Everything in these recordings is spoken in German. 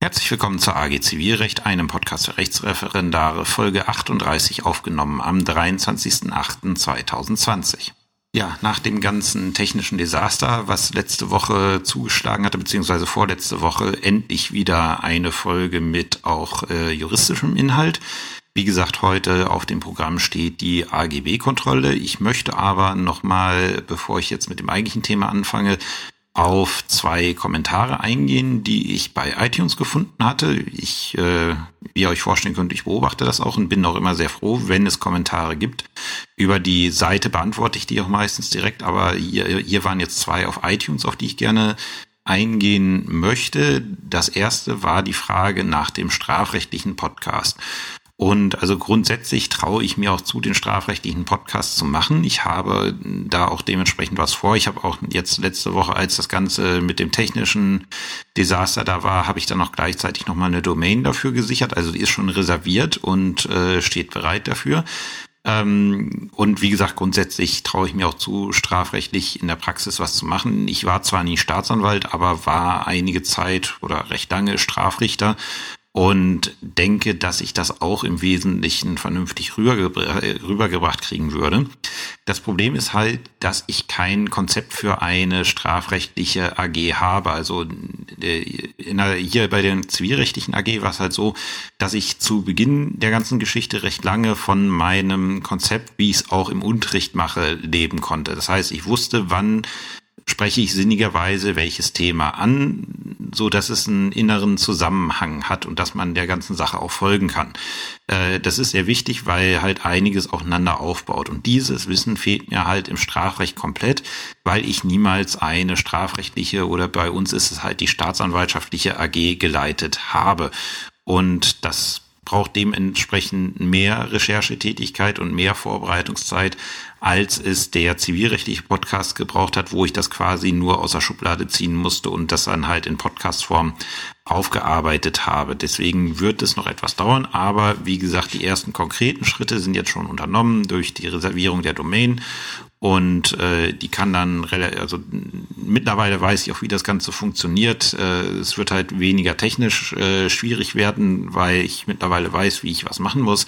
Herzlich willkommen zur AG Zivilrecht, einem Podcast für Rechtsreferendare, Folge 38, aufgenommen am 23.08.2020. Ja, nach dem ganzen technischen Desaster, was letzte Woche zugeschlagen hatte, beziehungsweise vorletzte Woche, endlich wieder eine Folge mit auch äh, juristischem Inhalt. Wie gesagt, heute auf dem Programm steht die AGB-Kontrolle. Ich möchte aber nochmal, bevor ich jetzt mit dem eigentlichen Thema anfange, auf zwei Kommentare eingehen, die ich bei iTunes gefunden hatte. Ich, äh, wie ihr euch vorstellen könnt, ich beobachte das auch und bin auch immer sehr froh, wenn es Kommentare gibt. Über die Seite beantworte ich die auch meistens direkt, aber hier, hier waren jetzt zwei auf iTunes, auf die ich gerne eingehen möchte. Das erste war die Frage nach dem strafrechtlichen Podcast. Und also grundsätzlich traue ich mir auch zu, den strafrechtlichen Podcast zu machen. Ich habe da auch dementsprechend was vor. Ich habe auch jetzt letzte Woche, als das Ganze mit dem technischen Desaster da war, habe ich dann auch gleichzeitig nochmal eine Domain dafür gesichert. Also die ist schon reserviert und äh, steht bereit dafür. Ähm, und wie gesagt, grundsätzlich traue ich mir auch zu, strafrechtlich in der Praxis was zu machen. Ich war zwar nie Staatsanwalt, aber war einige Zeit oder recht lange Strafrichter und denke, dass ich das auch im Wesentlichen vernünftig rübergebracht kriegen würde. Das Problem ist halt, dass ich kein Konzept für eine strafrechtliche AG habe. Also äh, der, hier bei den zivilrechtlichen AG war es halt so, dass ich zu Beginn der ganzen Geschichte recht lange von meinem Konzept, wie ich es auch im Unterricht mache, leben konnte. Das heißt, ich wusste, wann spreche ich sinnigerweise welches Thema an, so dass es einen inneren Zusammenhang hat und dass man der ganzen Sache auch folgen kann. Äh, das ist sehr wichtig, weil halt einiges aufeinander aufbaut. Und dieses Wissen fehlt mir halt im Strafrecht komplett, weil ich niemals eine strafrechtliche oder bei uns ist es halt die staatsanwaltschaftliche AG geleitet habe. Und das braucht dementsprechend mehr Recherchetätigkeit und mehr Vorbereitungszeit, als es der zivilrechtliche Podcast gebraucht hat, wo ich das quasi nur aus der Schublade ziehen musste und das dann halt in Podcastform aufgearbeitet habe. Deswegen wird es noch etwas dauern, aber wie gesagt, die ersten konkreten Schritte sind jetzt schon unternommen durch die Reservierung der Domain und äh, die kann dann also mittlerweile weiß ich auch, wie das Ganze funktioniert. Äh, es wird halt weniger technisch äh, schwierig werden, weil ich mittlerweile weiß, wie ich was machen muss,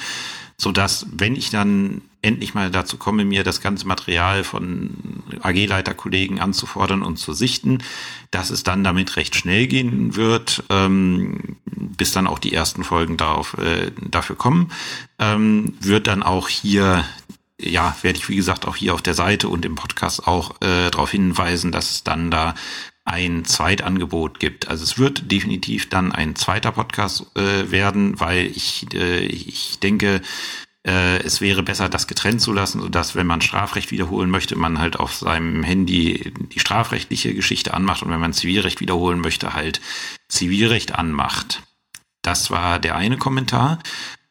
so dass wenn ich dann endlich mal dazu komme, mir das ganze Material von AG-Leiterkollegen anzufordern und zu sichten, dass es dann damit recht schnell gehen wird, ähm, bis dann auch die ersten Folgen darauf äh, dafür kommen, ähm, wird dann auch hier ja, werde ich wie gesagt auch hier auf der Seite und im Podcast auch äh, darauf hinweisen, dass es dann da ein Zweitangebot gibt. Also es wird definitiv dann ein zweiter Podcast äh, werden, weil ich, äh, ich denke, äh, es wäre besser, das getrennt zu lassen, sodass, wenn man Strafrecht wiederholen möchte, man halt auf seinem Handy die strafrechtliche Geschichte anmacht und wenn man Zivilrecht wiederholen möchte, halt Zivilrecht anmacht. Das war der eine Kommentar.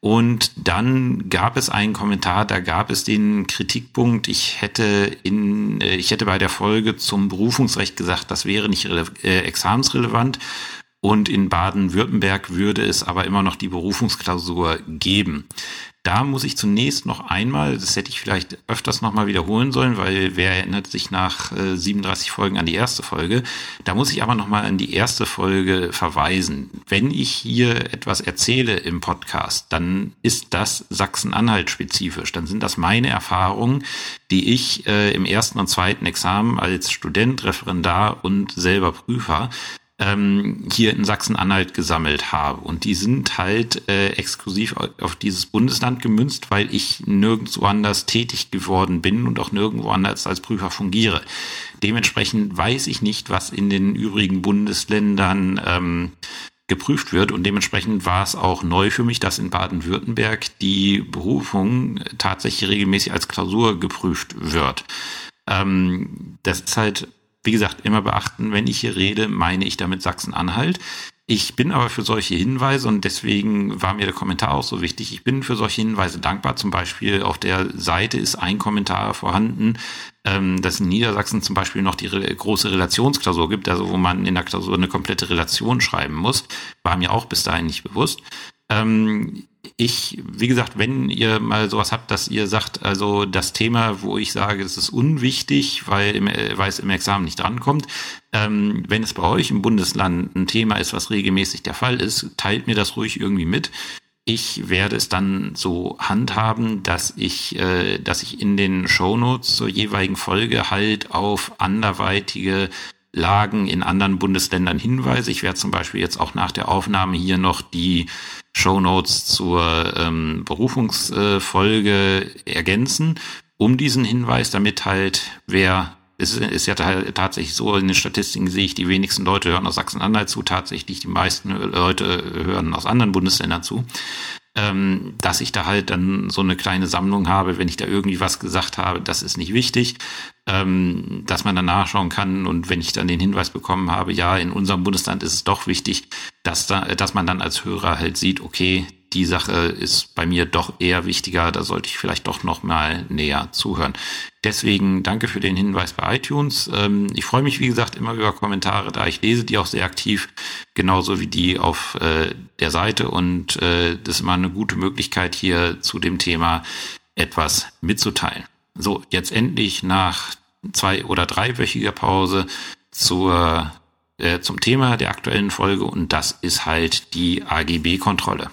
Und dann gab es einen Kommentar, da gab es den Kritikpunkt, ich hätte in, äh, ich hätte bei der Folge zum Berufungsrecht gesagt, das wäre nicht äh, examensrelevant. Und in Baden-Württemberg würde es aber immer noch die Berufungsklausur geben. Da muss ich zunächst noch einmal, das hätte ich vielleicht öfters nochmal wiederholen sollen, weil wer erinnert sich nach äh, 37 Folgen an die erste Folge? Da muss ich aber nochmal an die erste Folge verweisen. Wenn ich hier etwas erzähle im Podcast, dann ist das Sachsen-Anhalt spezifisch. Dann sind das meine Erfahrungen, die ich äh, im ersten und zweiten Examen als Student, Referendar und selber Prüfer ähm, hier in Sachsen-Anhalt gesammelt habe. Und die sind halt äh, exklusiv auf dieses Bundesland gemünzt, weil ich nirgendwo anders tätig geworden bin und auch nirgendwo anders als Prüfer fungiere. Dementsprechend weiß ich nicht, was in den übrigen Bundesländern ähm, geprüft wird. Und dementsprechend war es auch neu für mich, dass in Baden-Württemberg die Berufung tatsächlich regelmäßig als Klausur geprüft wird. Ähm, das ist halt wie gesagt, immer beachten, wenn ich hier rede, meine ich damit Sachsen-Anhalt. Ich bin aber für solche Hinweise und deswegen war mir der Kommentar auch so wichtig. Ich bin für solche Hinweise dankbar. Zum Beispiel auf der Seite ist ein Kommentar vorhanden, ähm, dass in Niedersachsen zum Beispiel noch die große Relationsklausur gibt, also wo man in der Klausur eine komplette Relation schreiben muss. War mir auch bis dahin nicht bewusst. Ähm, ich, wie gesagt, wenn ihr mal sowas habt, dass ihr sagt, also das Thema, wo ich sage, es ist unwichtig, weil, weil es im Examen nicht drankommt, ähm, wenn es bei euch im Bundesland ein Thema ist, was regelmäßig der Fall ist, teilt mir das ruhig irgendwie mit. Ich werde es dann so handhaben, dass ich, äh, dass ich in den Shownotes zur jeweiligen Folge halt auf anderweitige Lagen in anderen Bundesländern hinweise. Ich werde zum Beispiel jetzt auch nach der Aufnahme hier noch die Shownotes zur ähm, Berufungsfolge äh, ergänzen, um diesen Hinweis, damit halt wer es ist ja tatsächlich so, in den Statistiken sehe ich, die wenigsten Leute hören aus Sachsen-Anhalt zu, tatsächlich die meisten Leute hören aus anderen Bundesländern zu ähm, dass ich da halt dann so eine kleine Sammlung habe, wenn ich da irgendwie was gesagt habe, das ist nicht wichtig, ähm, dass man dann nachschauen kann. Und wenn ich dann den Hinweis bekommen habe, ja, in unserem Bundesland ist es doch wichtig, dass da, dass man dann als Hörer halt sieht, okay, die Sache ist bei mir doch eher wichtiger, da sollte ich vielleicht doch noch mal näher zuhören. Deswegen danke für den Hinweis bei iTunes. Ähm, ich freue mich, wie gesagt, immer über Kommentare, da ich lese die auch sehr aktiv, genauso wie die auf äh, der Seite und äh, das ist immer eine gute Möglichkeit, hier zu dem Thema etwas mitzuteilen. So, jetzt endlich nach zwei- oder dreiwöchiger Pause zur, äh, zum Thema der aktuellen Folge und das ist halt die AGB-Kontrolle.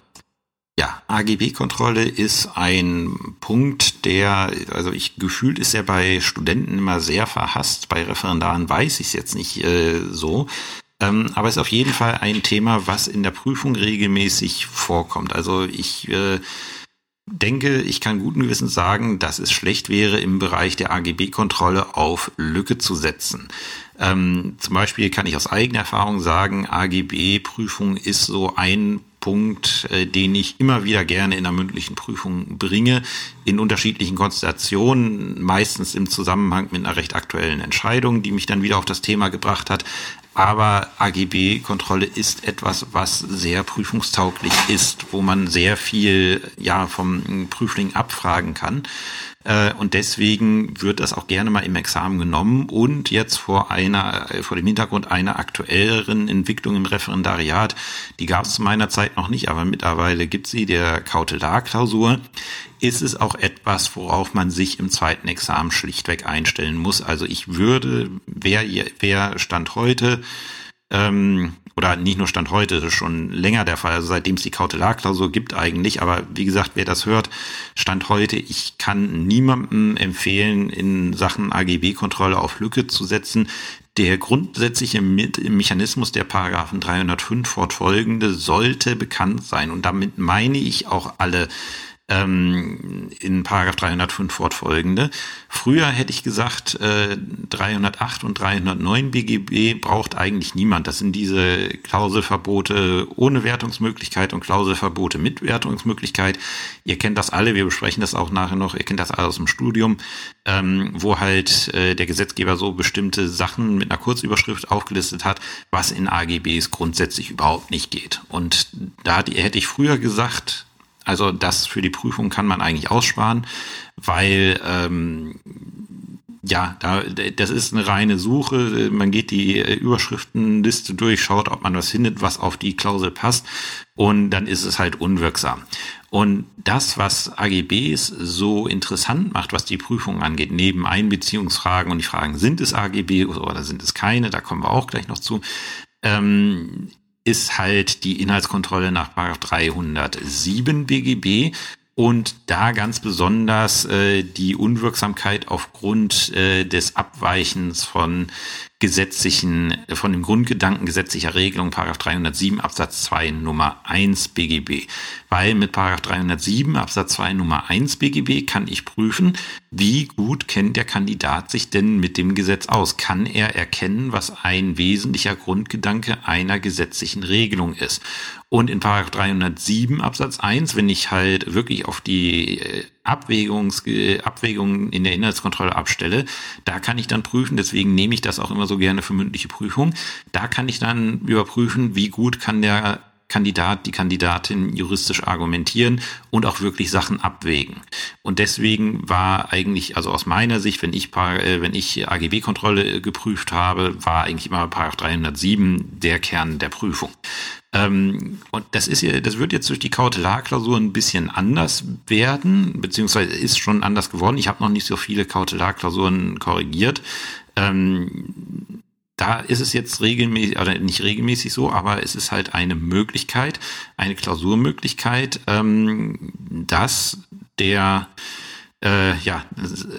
Ja, AGB-Kontrolle ist ein Punkt, der, also ich gefühlt ist er bei Studenten immer sehr verhasst, bei Referendaren weiß ich es jetzt nicht äh, so. Ähm, aber ist auf jeden Fall ein Thema, was in der Prüfung regelmäßig vorkommt. Also ich äh, denke, ich kann guten Gewissens sagen, dass es schlecht wäre, im Bereich der AGB-Kontrolle auf Lücke zu setzen. Ähm, zum Beispiel kann ich aus eigener Erfahrung sagen, AGB-Prüfung ist so ein Punkt, äh, den ich immer wieder gerne in der mündlichen Prüfung bringe, in unterschiedlichen Konstellationen, meistens im Zusammenhang mit einer recht aktuellen Entscheidung, die mich dann wieder auf das Thema gebracht hat. Aber AGB-Kontrolle ist etwas, was sehr prüfungstauglich ist, wo man sehr viel ja vom Prüfling abfragen kann. Äh, und deswegen wird das auch gerne mal im Examen genommen und jetzt vor einer, äh, vor dem Hintergrund einer aktuelleren Entwicklung im Referendariat, die gab es zu meiner Zeit noch nicht, aber mittlerweile gibt sie, der Kautelarklausur, ist es auch etwas, worauf man sich im zweiten Examen schlichtweg einstellen muss. Also ich würde, wer, wer Stand heute ähm, oder nicht nur Stand heute, das ist schon länger der Fall, also seitdem es die Kautelarklausur gibt eigentlich, aber wie gesagt, wer das hört, Stand heute, ich kann niemandem empfehlen, in Sachen AGB-Kontrolle auf Lücke zu setzen. Der grundsätzliche Mechanismus der Paragraphen 305 fortfolgende sollte bekannt sein und damit meine ich auch alle ähm, in Paragraph 305 fortfolgende. Früher hätte ich gesagt, äh, 308 und 309 BGB braucht eigentlich niemand. Das sind diese Klauselverbote ohne Wertungsmöglichkeit und Klauselverbote mit Wertungsmöglichkeit. Ihr kennt das alle, wir besprechen das auch nachher noch, ihr kennt das alle aus dem Studium, ähm, wo halt äh, der Gesetzgeber so bestimmte Sachen mit einer Kurzüberschrift aufgelistet hat, was in AGBs grundsätzlich überhaupt nicht geht. Und da hätte ich früher gesagt, also das für die Prüfung kann man eigentlich aussparen, weil ähm, ja, da, das ist eine reine Suche. Man geht die Überschriftenliste durch, schaut, ob man was findet, was auf die Klausel passt. Und dann ist es halt unwirksam. Und das, was AGBs so interessant macht, was die Prüfung angeht, neben Einbeziehungsfragen und die Fragen, sind es AGB oder sind es keine, da kommen wir auch gleich noch zu, ähm, ist halt die Inhaltskontrolle nach 307 BGB und da ganz besonders äh, die Unwirksamkeit aufgrund äh, des Abweichens von gesetzlichen, von dem Grundgedanken gesetzlicher Regelung, Paragraph 307 Absatz 2 Nummer 1 BGB. Weil mit Paragraph 307 Absatz 2 Nummer 1 BGB kann ich prüfen, wie gut kennt der Kandidat sich denn mit dem Gesetz aus? Kann er erkennen, was ein wesentlicher Grundgedanke einer gesetzlichen Regelung ist? Und in Paragraph 307 Absatz 1, wenn ich halt wirklich auf die äh, Abwägungs Abwägungen in der Inhaltskontrolle abstelle, da kann ich dann prüfen, deswegen nehme ich das auch immer so gerne für mündliche Prüfung, da kann ich dann überprüfen, wie gut kann der Kandidat, die Kandidatin juristisch argumentieren und auch wirklich Sachen abwägen. Und deswegen war eigentlich, also aus meiner Sicht, wenn ich, äh, wenn ich AGB-Kontrolle geprüft habe, war eigentlich immer Paragraph 307 der Kern der Prüfung. Ähm, und das ist das wird jetzt durch die Kautelarklausur ein bisschen anders werden, beziehungsweise ist schon anders geworden. Ich habe noch nicht so viele Kautelarklausuren korrigiert. Ähm, da ist es jetzt regelmäßig, oder nicht regelmäßig so, aber es ist halt eine Möglichkeit, eine Klausurmöglichkeit, ähm, dass der äh, ja,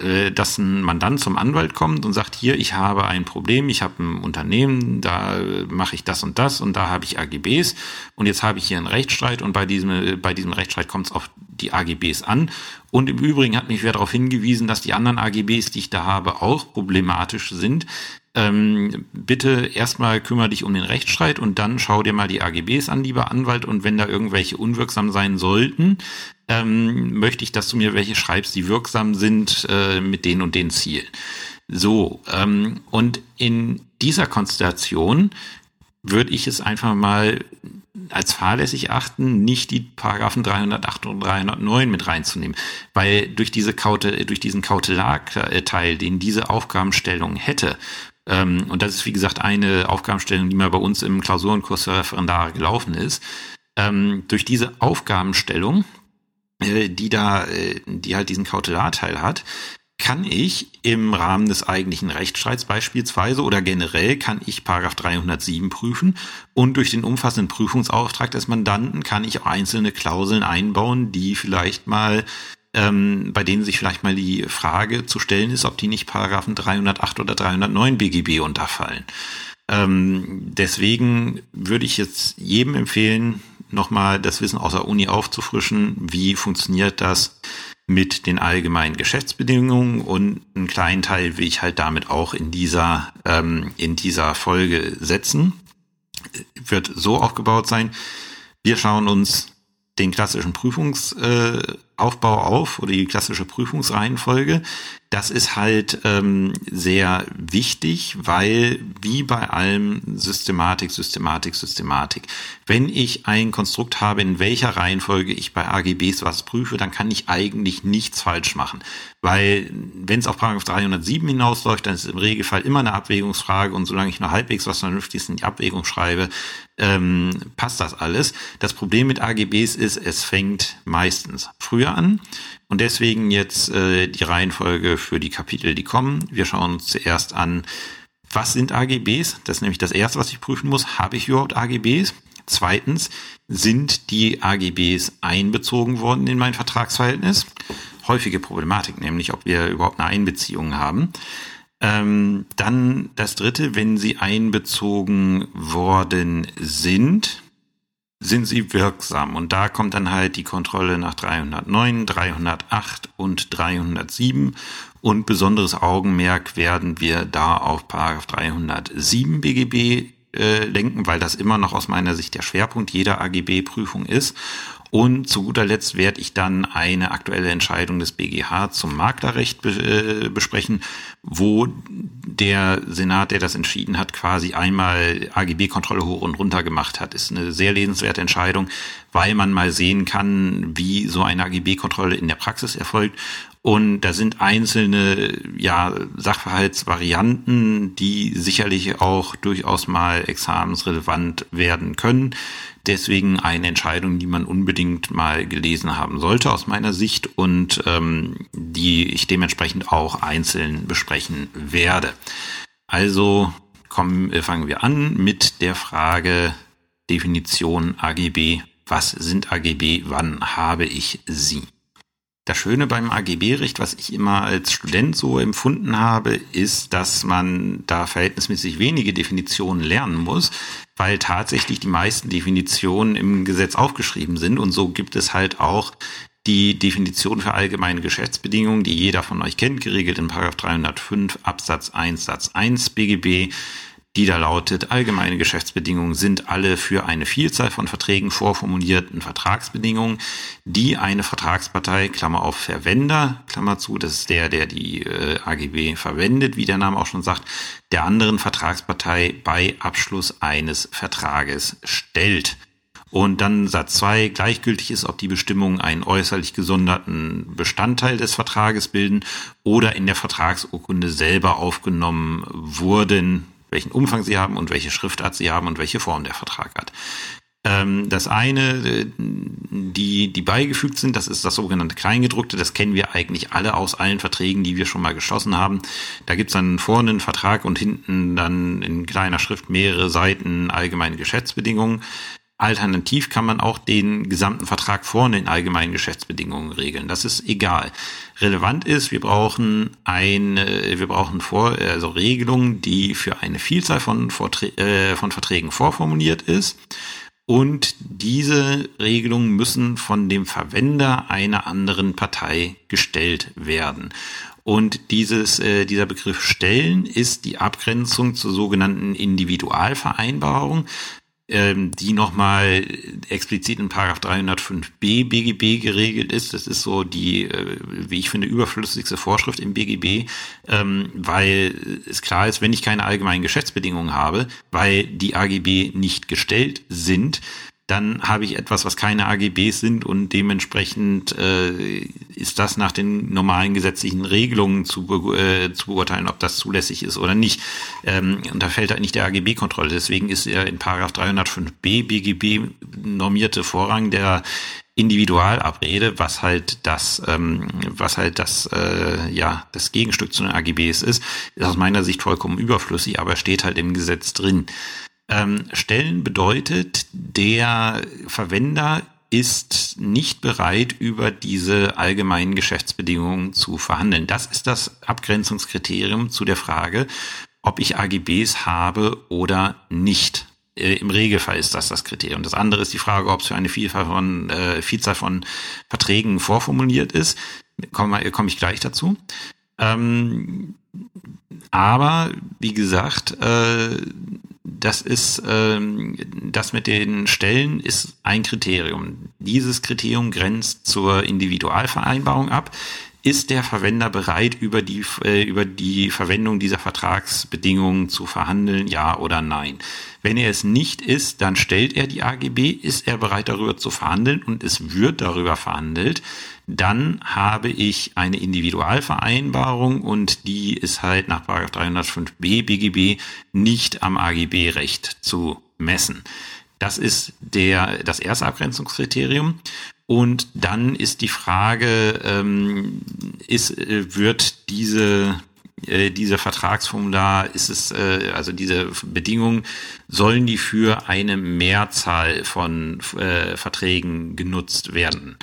äh, dass ein Mandant zum Anwalt kommt und sagt, hier, ich habe ein Problem, ich habe ein Unternehmen, da mache ich das und das und da habe ich AGBs und jetzt habe ich hier einen Rechtsstreit und bei diesem, bei diesem Rechtsstreit kommt es auf die AGBs an. Und im Übrigen hat mich wer darauf hingewiesen, dass die anderen AGBs, die ich da habe, auch problematisch sind ähm, bitte erstmal kümmere dich um den Rechtsstreit und dann schau dir mal die AGBs an, lieber Anwalt. Und wenn da irgendwelche unwirksam sein sollten, ähm, möchte ich, dass du mir welche schreibst, die wirksam sind äh, mit den und den Zielen. So, ähm, und in dieser Konstellation würde ich es einfach mal als fahrlässig achten, nicht die Paragraphen 308 und 309 mit reinzunehmen, weil durch diese Kaute, durch diesen Kautelarteil, den diese Aufgabenstellung hätte, und das ist, wie gesagt, eine Aufgabenstellung, die mal bei uns im Klausurenkurs für Referendare gelaufen ist. Ähm, durch diese Aufgabenstellung, äh, die da, äh, die halt diesen Kautelarteil hat, kann ich im Rahmen des eigentlichen Rechtsstreits beispielsweise oder generell kann ich Paragraph 307 prüfen und durch den umfassenden Prüfungsauftrag des Mandanten kann ich auch einzelne Klauseln einbauen, die vielleicht mal ähm, bei denen sich vielleicht mal die Frage zu stellen ist, ob die nicht Paragraphen 308 oder 309 BGB unterfallen. Ähm, deswegen würde ich jetzt jedem empfehlen, nochmal das Wissen aus der Uni aufzufrischen. Wie funktioniert das mit den allgemeinen Geschäftsbedingungen? Und einen kleinen Teil will ich halt damit auch in dieser, ähm, in dieser Folge setzen. Wird so aufgebaut sein. Wir schauen uns den klassischen Prüfungsaufbau äh, auf oder die klassische Prüfungsreihenfolge. Das ist halt ähm, sehr wichtig, weil wie bei allem Systematik, Systematik, Systematik. Wenn ich ein Konstrukt habe, in welcher Reihenfolge ich bei AGBs was prüfe, dann kann ich eigentlich nichts falsch machen. Weil wenn es auf Paragraph 307 hinausläuft, dann ist es im Regelfall immer eine Abwägungsfrage und solange ich nur halbwegs was Vernünftiges in die Abwägung schreibe, ähm, passt das alles. Das Problem mit AGBs ist, es fängt meistens früher an. Und deswegen jetzt äh, die Reihenfolge für die Kapitel, die kommen. Wir schauen uns zuerst an, was sind AGBs? Das ist nämlich das Erste, was ich prüfen muss. Habe ich überhaupt AGBs? Zweitens, sind die AGBs einbezogen worden in mein Vertragsverhältnis? Häufige Problematik, nämlich ob wir überhaupt eine Einbeziehung haben. Ähm, dann das Dritte, wenn sie einbezogen worden sind, sind sie wirksam. Und da kommt dann halt die Kontrolle nach 309, 308 und 307. Und besonderes Augenmerk werden wir da auf Paragraph 307 BGB äh, lenken, weil das immer noch aus meiner Sicht der Schwerpunkt jeder AGB-Prüfung ist. Und zu guter Letzt werde ich dann eine aktuelle Entscheidung des BGH zum Maklerrecht äh, besprechen, wo der Senat, der das entschieden hat, quasi einmal AGB-Kontrolle hoch und runter gemacht hat. Ist eine sehr lesenswerte Entscheidung, weil man mal sehen kann, wie so eine AGB-Kontrolle in der Praxis erfolgt und da sind einzelne ja, Sachverhaltsvarianten, die sicherlich auch durchaus mal examensrelevant werden können. Deswegen eine Entscheidung, die man unbedingt mal gelesen haben sollte aus meiner Sicht und ähm, die ich dementsprechend auch einzeln besprechen werde. Also kommen, äh, fangen wir an mit der Frage Definition AGB. Was sind AGB? Wann habe ich sie? Das Schöne beim AGB-Recht, was ich immer als Student so empfunden habe, ist, dass man da verhältnismäßig wenige Definitionen lernen muss, weil tatsächlich die meisten Definitionen im Gesetz aufgeschrieben sind. Und so gibt es halt auch die Definition für allgemeine Geschäftsbedingungen, die jeder von euch kennt, geregelt in 305 Absatz 1 Satz 1 BGB die da lautet, allgemeine Geschäftsbedingungen sind alle für eine Vielzahl von Verträgen vorformulierten Vertragsbedingungen, die eine Vertragspartei, Klammer auf Verwender, Klammer zu, das ist der, der die äh, AGB verwendet, wie der Name auch schon sagt, der anderen Vertragspartei bei Abschluss eines Vertrages stellt. Und dann Satz 2, gleichgültig ist, ob die Bestimmungen einen äußerlich gesonderten Bestandteil des Vertrages bilden oder in der Vertragsurkunde selber aufgenommen wurden, welchen Umfang sie haben und welche Schriftart sie haben und welche Form der Vertrag hat. Ähm, das eine, äh, die, die beigefügt sind, das ist das sogenannte Kleingedruckte. Das kennen wir eigentlich alle aus allen Verträgen, die wir schon mal geschlossen haben. Da gibt's dann vorne einen Vertrag und hinten dann in kleiner Schrift mehrere Seiten allgemeine Geschäftsbedingungen. Alternativ kann man auch den gesamten Vertrag vorne in allgemeinen Geschäftsbedingungen regeln. Das ist egal. Relevant ist, wir brauchen eine, wir brauchen vor, also Regelungen, die für eine Vielzahl von, Vorträ äh, von Verträgen vorformuliert ist. Und diese Regelungen müssen von dem Verwender einer anderen Partei gestellt werden. Und dieses, äh, dieser Begriff stellen ist die Abgrenzung zur sogenannten Individualvereinbarung ähm, die nochmal explizit in Paragraph 305b BGB geregelt ist. Das ist so die, äh, wie ich finde, überflüssigste Vorschrift im BGB, ähm, weil es klar ist, wenn ich keine allgemeinen Geschäftsbedingungen habe, weil die AGB nicht gestellt sind, dann habe ich etwas, was keine AGBs sind und dementsprechend äh, ist das nach den normalen gesetzlichen Regelungen zu, be äh, zu beurteilen, ob das zulässig ist oder nicht. Ähm, und da fällt halt nicht der AGB-Kontrolle. Deswegen ist er in Paragraph 305b BGB normierte Vorrang der Individualabrede, was halt das, ähm, was halt das, äh, ja, das Gegenstück zu den AGBs ist, ist aus meiner Sicht vollkommen überflüssig, aber steht halt im Gesetz drin. Ähm, stellen bedeutet, der Verwender ist nicht bereit, über diese allgemeinen Geschäftsbedingungen zu verhandeln. Das ist das Abgrenzungskriterium zu der Frage, ob ich AGBs habe oder nicht. Äh, Im Regelfall ist das das Kriterium. Das andere ist die Frage, ob es für eine Vielzahl von, äh, Vielzahl von Verträgen vorformuliert ist. Komme komm ich gleich dazu. Ähm, aber wie gesagt, äh, das ist, ähm, das mit den Stellen ist ein Kriterium. Dieses Kriterium grenzt zur Individualvereinbarung ab. Ist der Verwender bereit, über die, äh, über die Verwendung dieser Vertragsbedingungen zu verhandeln, ja oder nein? Wenn er es nicht ist, dann stellt er die AGB, ist er bereit darüber zu verhandeln und es wird darüber verhandelt, dann habe ich eine Individualvereinbarung und die ist halt nach 305b BGB nicht am AGB-Recht zu messen. Das ist der, das erste Abgrenzungskriterium. Und dann ist die Frage, ähm, ist, äh, wird diese äh, diese Vertragsformular ist es, äh, also diese Bedingungen, sollen die für eine Mehrzahl von äh, Verträgen genutzt werden?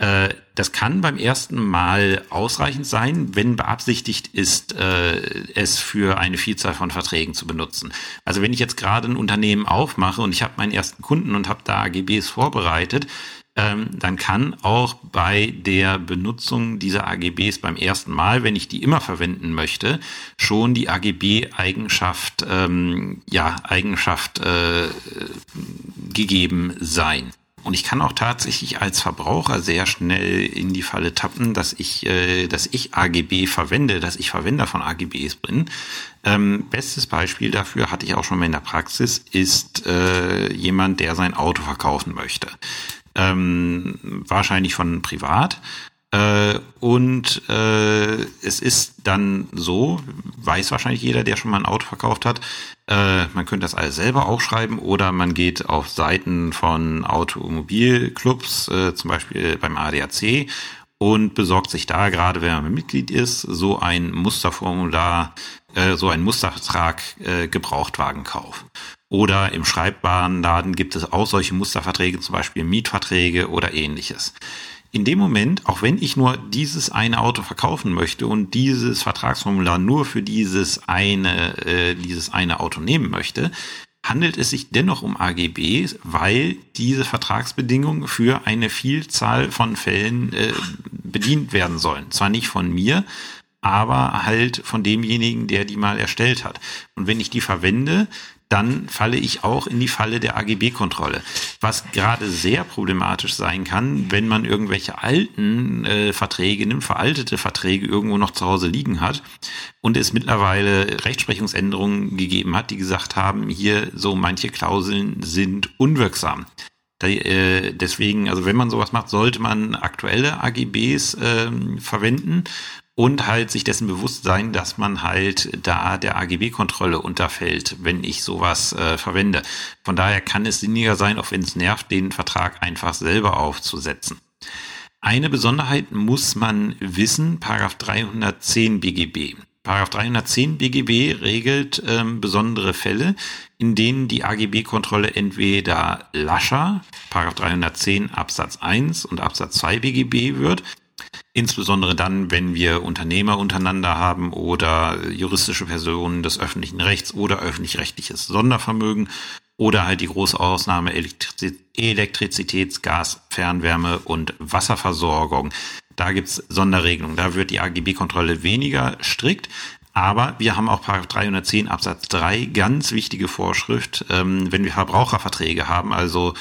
Äh, das kann beim ersten Mal ausreichend sein, wenn beabsichtigt ist, äh, es für eine Vielzahl von Verträgen zu benutzen. Also wenn ich jetzt gerade ein Unternehmen aufmache und ich habe meinen ersten Kunden und habe da AGBs vorbereitet, ähm, dann kann auch bei der Benutzung dieser AGBs beim ersten Mal, wenn ich die immer verwenden möchte, schon die AGB-Eigenschaft, ähm, ja, Eigenschaft äh, gegeben sein. Und ich kann auch tatsächlich als Verbraucher sehr schnell in die Falle tappen, dass ich, äh, dass ich AGB verwende, dass ich Verwender von AGBs bin. Ähm, bestes Beispiel dafür hatte ich auch schon mal in der Praxis, ist äh, jemand, der sein Auto verkaufen möchte. Ähm, wahrscheinlich von privat. Äh, und äh, es ist dann so, weiß wahrscheinlich jeder, der schon mal ein Auto verkauft hat, äh, man könnte das alles selber aufschreiben oder man geht auf Seiten von Automobilclubs, äh, zum Beispiel beim ADAC und besorgt sich da, gerade wenn man Mitglied ist, so ein Musterformular, äh, so ein Mustervertrag äh, Gebrauchtwagenkauf. Oder im Schreibwarenladen gibt es auch solche Musterverträge, zum Beispiel Mietverträge oder ähnliches in dem Moment, auch wenn ich nur dieses eine Auto verkaufen möchte und dieses Vertragsformular nur für dieses eine, äh, dieses eine Auto nehmen möchte, handelt es sich dennoch um AGB, weil diese Vertragsbedingungen für eine Vielzahl von Fällen äh, bedient werden sollen. Zwar nicht von mir, aber halt von demjenigen, der die mal erstellt hat. Und wenn ich die verwende, dann falle ich auch in die Falle der AGB-Kontrolle. Was gerade sehr problematisch sein kann, wenn man irgendwelche alten äh, Verträge nimmt, veraltete Verträge irgendwo noch zu Hause liegen hat und es mittlerweile Rechtsprechungsänderungen gegeben hat, die gesagt haben, hier so manche Klauseln sind unwirksam. Da, äh, deswegen, also wenn man sowas macht, sollte man aktuelle AGBs äh, verwenden und halt sich dessen bewusst sein, dass man halt da der AGB-Kontrolle unterfällt, wenn ich sowas äh, verwende. Von daher kann es sinniger sein, auch wenn es nervt, den Vertrag einfach selber aufzusetzen. Eine Besonderheit muss man wissen, Paragraph 310 BGB. Paragraph 310 BGB regelt ähm, besondere Fälle, in denen die AGB-Kontrolle entweder lascher, Paragraph 310 Absatz 1 und Absatz 2 BGB wird, insbesondere dann, wenn wir Unternehmer untereinander haben oder juristische Personen des öffentlichen Rechts oder öffentlich-rechtliches Sondervermögen oder halt die große Ausnahme Elektrizitäts-, Gas-, Fernwärme- und Wasserversorgung. Da gibt's Sonderregelungen. Da wird die AGB-Kontrolle weniger strikt. Aber wir haben auch Paragraph 310 Absatz 3 ganz wichtige Vorschrift, ähm, wenn wir Verbraucherverträge haben, also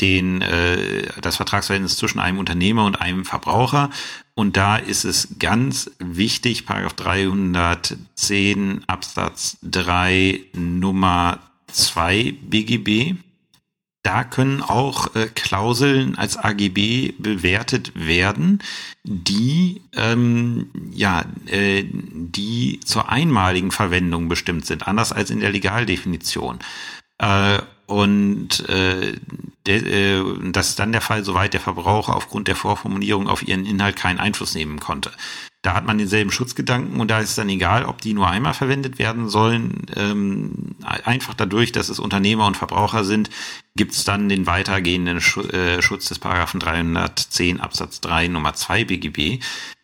den äh, das Vertragsverhältnis zwischen einem Unternehmer und einem Verbraucher. Und da ist es ganz wichtig, Paragraph 310 Absatz 3 Nummer 2 BGB. Da können auch äh, Klauseln als AGB bewertet werden, die ähm, ja äh, die zur einmaligen Verwendung bestimmt sind, anders als in der Legaldefinition. Äh, und äh, de, äh, das ist dann der Fall, soweit der Verbraucher aufgrund der Vorformulierung auf ihren Inhalt keinen Einfluss nehmen konnte. Da hat man denselben Schutzgedanken und da ist dann egal, ob die nur einmal verwendet werden sollen. Ähm, einfach dadurch, dass es Unternehmer und Verbraucher sind, gibt es dann den weitergehenden äh, Schutz des Paragraphen 310 Absatz 3 Nummer 2 BGB.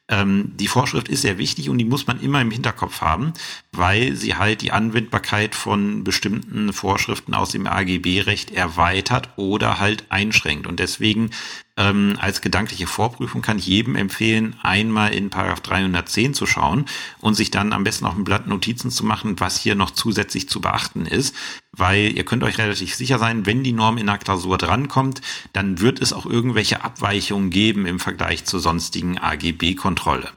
Ähm, die Vorschrift ist sehr wichtig und die muss man immer im Hinterkopf haben, weil sie halt die Anwendbarkeit von bestimmten Vorschriften aus dem AGB-Recht erweitert oder halt einschränkt. Und deswegen ähm, als gedankliche Vorprüfung kann ich jedem empfehlen, einmal in Paragraph 310 zu schauen und sich dann am besten auf ein Blatt Notizen zu machen, was hier noch zusätzlich zu beachten ist, weil ihr könnt euch relativ sicher sein, wenn die Norm in der Klausur drankommt, dann wird es auch irgendwelche Abweichungen geben im Vergleich zur sonstigen AGB-Kontrolle.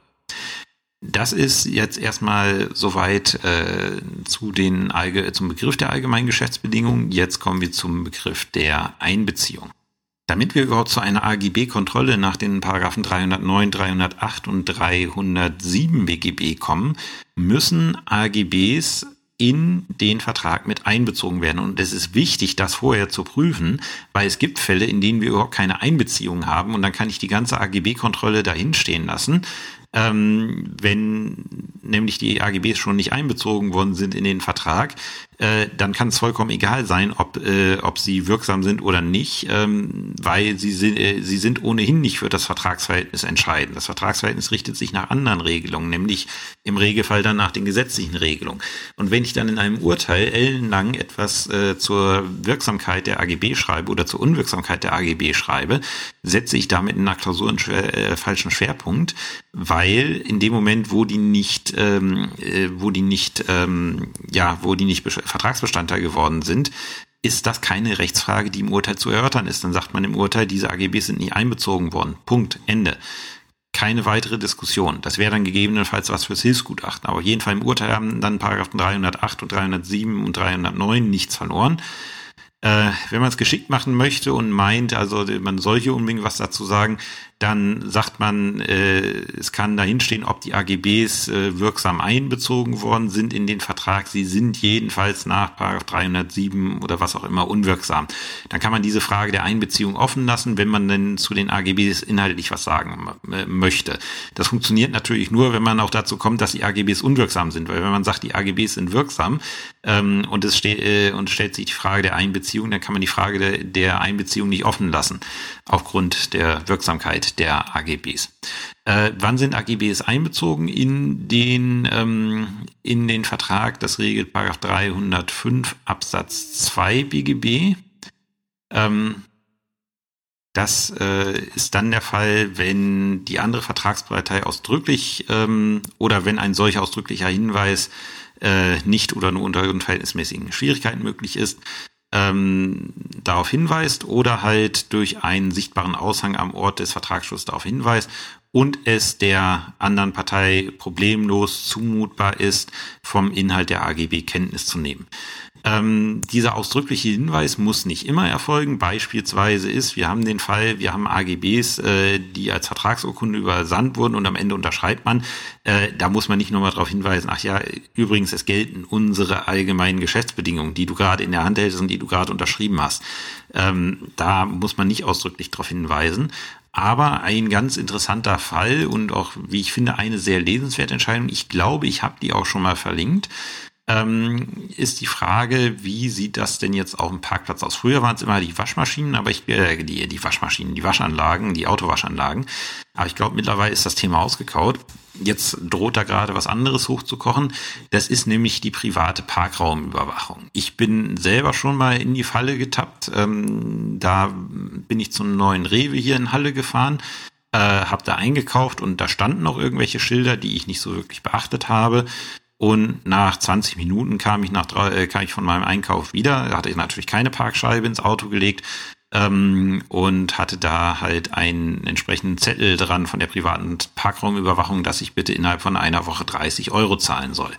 Das ist jetzt erstmal soweit äh, zu den zum Begriff der allgemeinen Geschäftsbedingungen. Jetzt kommen wir zum Begriff der Einbeziehung. Damit wir überhaupt zu einer AGB-Kontrolle nach den Paragraphen 309, 308 und 307 BGB kommen, müssen AGBs in den Vertrag mit einbezogen werden. Und es ist wichtig, das vorher zu prüfen, weil es gibt Fälle, in denen wir überhaupt keine Einbeziehung haben und dann kann ich die ganze AGB-Kontrolle dahin stehen lassen. Ähm, wenn nämlich die AGBs schon nicht einbezogen worden sind in den Vertrag, äh, dann kann es vollkommen egal sein, ob, äh, ob sie wirksam sind oder nicht, ähm, weil sie sind, äh, sie sind ohnehin nicht für das Vertragsverhältnis entscheidend. Das Vertragsverhältnis richtet sich nach anderen Regelungen, nämlich im Regelfall dann nach den gesetzlichen Regelungen. Und wenn ich dann in einem Urteil ellenlang etwas äh, zur Wirksamkeit der AGB schreibe oder zur Unwirksamkeit der AGB schreibe, setze ich damit in einer Klausur einen schwer, äh, falschen Schwerpunkt, weil in dem Moment, wo die nicht, ähm, äh, wo die nicht, ähm, ja, wo die nicht Vertragsbestandteil geworden sind, ist das keine Rechtsfrage, die im Urteil zu erörtern ist. Dann sagt man im Urteil, diese AGBs sind nicht einbezogen worden. Punkt. Ende. Keine weitere Diskussion. Das wäre dann gegebenenfalls was fürs Hilfsgutachten. Aber jedenfalls im Urteil haben dann Paragraphen 308 und 307 und 309 nichts verloren. Äh, wenn man es geschickt machen möchte und meint, also man soll hier unbedingt was dazu sagen, dann sagt man, äh, es kann dahinstehen, ob die AGBs äh, wirksam einbezogen worden sind in den Vertrag. Sie sind jedenfalls nach 307 oder was auch immer unwirksam. Dann kann man diese Frage der Einbeziehung offen lassen, wenn man denn zu den AGBs inhaltlich was sagen äh, möchte. Das funktioniert natürlich nur, wenn man auch dazu kommt, dass die AGBs unwirksam sind. Weil wenn man sagt, die AGBs sind wirksam ähm, und es steht äh, und stellt sich die Frage der Einbeziehung, dann kann man die Frage der, der Einbeziehung nicht offen lassen aufgrund der Wirksamkeit der AGBs. Äh, wann sind AGBs einbezogen in den, ähm, in den Vertrag? Das regelt Paragraph 305 Absatz 2 BGB. Ähm, das äh, ist dann der Fall, wenn die andere Vertragspartei ausdrücklich ähm, oder wenn ein solcher ausdrücklicher Hinweis äh, nicht oder nur unter unverhältnismäßigen Schwierigkeiten möglich ist ähm, darauf hinweist oder halt durch einen sichtbaren Aushang am Ort des Vertragsschlusses darauf hinweist und es der anderen Partei problemlos zumutbar ist, vom Inhalt der AGB Kenntnis zu nehmen. Ähm, dieser ausdrückliche Hinweis muss nicht immer erfolgen. Beispielsweise ist, wir haben den Fall, wir haben AGBs, äh, die als Vertragsurkunde übersandt wurden und am Ende unterschreibt man. Äh, da muss man nicht nur mal darauf hinweisen, ach ja, übrigens, es gelten unsere allgemeinen Geschäftsbedingungen, die du gerade in der Hand hältst und die du gerade unterschrieben hast. Ähm, da muss man nicht ausdrücklich darauf hinweisen. Aber ein ganz interessanter Fall und auch, wie ich finde, eine sehr lesenswerte Entscheidung. Ich glaube, ich habe die auch schon mal verlinkt ähm, ist die Frage, wie sieht das denn jetzt auf dem Parkplatz aus? Früher waren es immer die Waschmaschinen, aber ich, äh, die, die Waschmaschinen, die Waschanlagen, die Autowaschanlagen. Aber ich glaube, mittlerweile ist das Thema ausgekaut. Jetzt droht da gerade was anderes hochzukochen. Das ist nämlich die private Parkraumüberwachung. Ich bin selber schon mal in die Falle getappt. Ähm, da bin ich zum neuen Rewe hier in Halle gefahren. Äh, habe da eingekauft und da standen noch irgendwelche Schilder, die ich nicht so wirklich beachtet habe. Und nach 20 Minuten kam ich, nach, äh, kam ich von meinem Einkauf wieder. Da hatte ich natürlich keine Parkscheibe ins Auto gelegt ähm, und hatte da halt einen entsprechenden Zettel dran von der privaten Parkraumüberwachung, dass ich bitte innerhalb von einer Woche 30 Euro zahlen soll.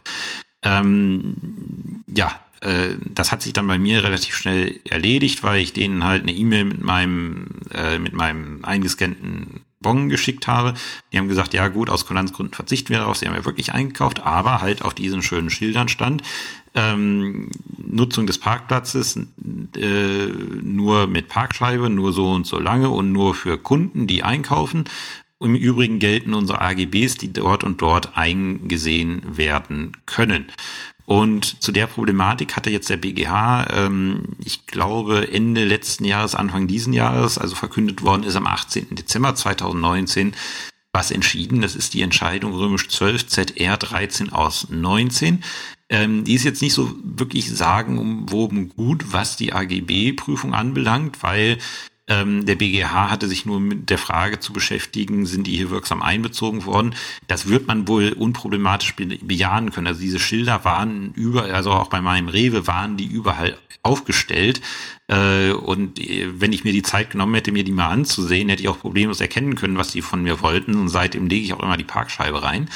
Ähm, ja, äh, das hat sich dann bei mir relativ schnell erledigt, weil ich denen halt eine E-Mail mit meinem äh, mit meinem eingescannten Bon geschickt habe. Die haben gesagt, ja gut, aus Kulanzgründen verzichten wir darauf. Sie haben ja wirklich eingekauft, aber halt auf diesen schönen Schildern stand, ähm, Nutzung des Parkplatzes äh, nur mit Parkscheibe, nur so und so lange und nur für Kunden, die einkaufen. Im Übrigen gelten unsere AGBs, die dort und dort eingesehen werden können. Und zu der Problematik hatte jetzt der BGH, ähm, ich glaube, Ende letzten Jahres, Anfang diesen Jahres, also verkündet worden ist am 18. Dezember 2019, was entschieden. Das ist die Entscheidung römisch 12 ZR 13 aus 19. Ähm, die ist jetzt nicht so wirklich sagenumwoben gut, was die AGB-Prüfung anbelangt, weil ähm, der BGH hatte sich nur mit der Frage zu beschäftigen, sind die hier wirksam einbezogen worden? Das wird man wohl unproblematisch be bejahen können. Also diese Schilder waren über, also auch bei meinem Rewe waren die überall aufgestellt. Äh, und äh, wenn ich mir die Zeit genommen hätte, mir die mal anzusehen, hätte ich auch problemlos erkennen können, was die von mir wollten. Und seitdem lege ich auch immer die Parkscheibe rein.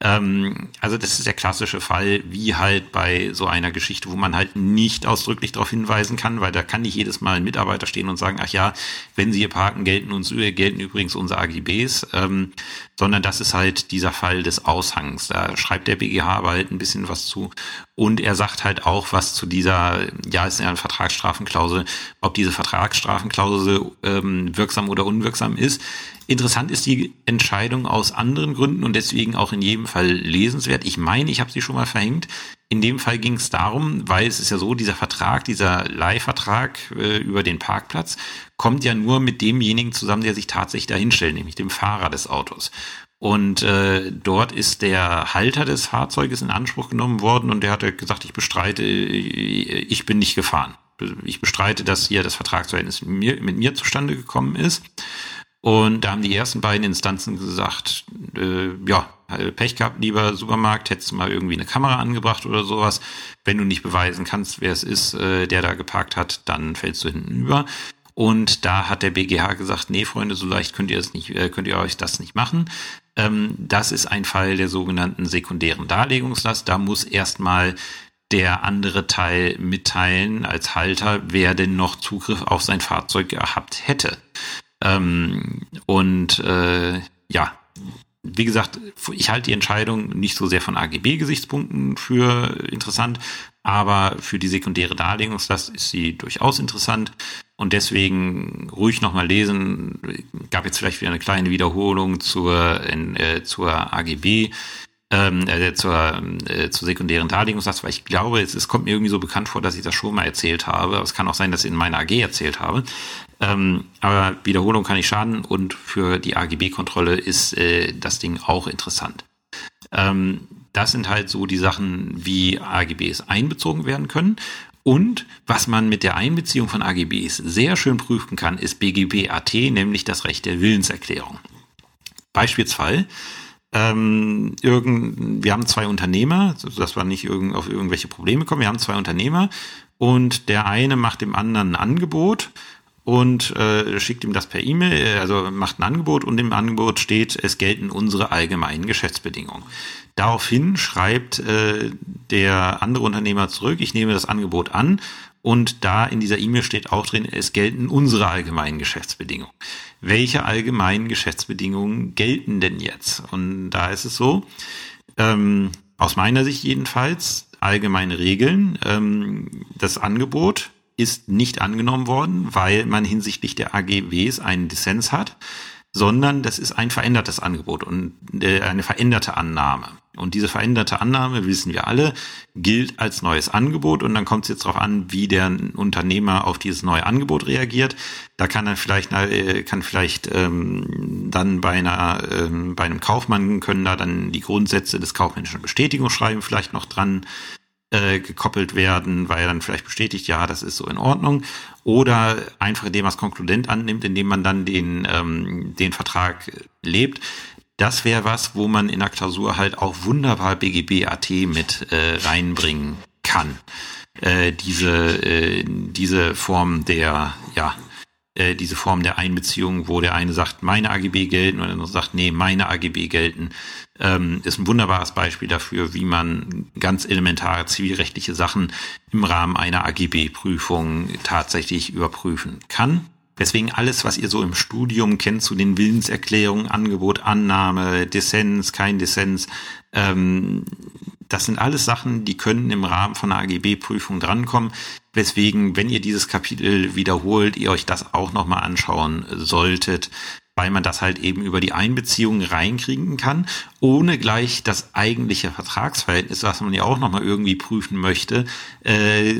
Ähm, also das ist der klassische Fall, wie halt bei so einer Geschichte, wo man halt nicht ausdrücklich darauf hinweisen kann, weil da kann nicht jedes Mal ein Mitarbeiter stehen und sagen, ach ja, wenn Sie hier parken, gelten uns gelten übrigens unsere AGBs, ähm, sondern das ist halt dieser Fall des Aushangs. Da schreibt der BGH aber halt ein bisschen was zu und er sagt halt auch was zu dieser, ja, ist ja eine Vertragsstrafenklausel, ob diese Vertragsstrafenklausel ähm, wirksam oder unwirksam ist. Interessant ist die Entscheidung aus anderen Gründen und deswegen auch in jedem Fall lesenswert. Ich meine, ich habe sie schon mal verhängt. In dem Fall ging es darum, weil es ist ja so, dieser Vertrag, dieser Leihvertrag äh, über den Parkplatz kommt ja nur mit demjenigen zusammen, der sich tatsächlich dahinstellt, nämlich dem Fahrer des Autos. Und äh, dort ist der Halter des Fahrzeuges in Anspruch genommen worden und der hatte gesagt, ich bestreite, ich bin nicht gefahren. Ich bestreite, dass hier das Vertragsverhältnis mit mir, mit mir zustande gekommen ist. Und da haben die ersten beiden Instanzen gesagt, äh, ja, Pech gehabt, lieber Supermarkt, hättest du mal irgendwie eine Kamera angebracht oder sowas. Wenn du nicht beweisen kannst, wer es ist, äh, der da geparkt hat, dann fällst du hinten über. Und da hat der BGH gesagt, nee, Freunde, so leicht könnt ihr es nicht, äh, könnt ihr euch das nicht machen. Ähm, das ist ein Fall der sogenannten sekundären Darlegungslast. Da muss erstmal der andere Teil mitteilen als Halter, wer denn noch Zugriff auf sein Fahrzeug gehabt hätte. Ähm, und äh, ja, wie gesagt, ich halte die Entscheidung nicht so sehr von AGB-Gesichtspunkten für interessant, aber für die sekundäre Darlegungslast ist sie durchaus interessant und deswegen ruhig nochmal lesen. Gab jetzt vielleicht wieder eine kleine Wiederholung zur, äh, zur AGB ähm, äh, zur, äh, zur sekundären Darlegungslast, weil ich glaube, es, es kommt mir irgendwie so bekannt vor, dass ich das schon mal erzählt habe. Aber es kann auch sein, dass ich in meiner AG erzählt habe. Ähm, aber Wiederholung kann nicht schaden und für die AGB-Kontrolle ist äh, das Ding auch interessant. Ähm, das sind halt so die Sachen, wie AGBs einbezogen werden können. Und was man mit der Einbeziehung von AGBs sehr schön prüfen kann, ist BGB AT, nämlich das Recht der Willenserklärung. Beispielsfall, ähm, irgend, wir haben zwei Unternehmer, dass wir nicht irgend, auf irgendwelche Probleme kommen. Wir haben zwei Unternehmer und der eine macht dem anderen ein Angebot und äh, schickt ihm das per E-Mail, also macht ein Angebot und im Angebot steht, es gelten unsere allgemeinen Geschäftsbedingungen. Daraufhin schreibt äh, der andere Unternehmer zurück, ich nehme das Angebot an und da in dieser E-Mail steht auch drin, es gelten unsere allgemeinen Geschäftsbedingungen. Welche allgemeinen Geschäftsbedingungen gelten denn jetzt? Und da ist es so, ähm, aus meiner Sicht jedenfalls, allgemeine Regeln, ähm, das Angebot ist nicht angenommen worden, weil man hinsichtlich der AGBs einen Dissens hat, sondern das ist ein verändertes Angebot und äh, eine veränderte Annahme. Und diese veränderte Annahme, wissen wir alle, gilt als neues Angebot. Und dann kommt es jetzt darauf an, wie der Unternehmer auf dieses neue Angebot reagiert. Da kann er vielleicht, äh, kann vielleicht ähm, dann bei einer, ähm, bei einem Kaufmann können da dann die Grundsätze des kaufmännischen Bestätigungsschreiben vielleicht noch dran äh, gekoppelt werden, weil er dann vielleicht bestätigt, ja, das ist so in Ordnung. Oder einfach indem man es konkludent annimmt, indem man dann den, ähm, den Vertrag lebt. Das wäre was, wo man in der Klausur halt auch wunderbar BGB-AT mit äh, reinbringen kann. Äh, diese, äh, diese Form der, ja, äh, diese Form der Einbeziehung, wo der eine sagt, meine AGB gelten und der andere sagt, nee, meine AGB gelten, ähm, ist ein wunderbares Beispiel dafür, wie man ganz elementare zivilrechtliche Sachen im Rahmen einer AGB-Prüfung tatsächlich überprüfen kann. Deswegen alles, was ihr so im Studium kennt zu den Willenserklärungen, Angebot, Annahme, Dissens, kein Dissens, ähm, das sind alles Sachen, die können im Rahmen von einer AGB-Prüfung drankommen. Weswegen, wenn ihr dieses Kapitel wiederholt, ihr euch das auch nochmal anschauen solltet, weil man das halt eben über die Einbeziehung reinkriegen kann, ohne gleich das eigentliche Vertragsverhältnis, was man ja auch nochmal irgendwie prüfen möchte, äh,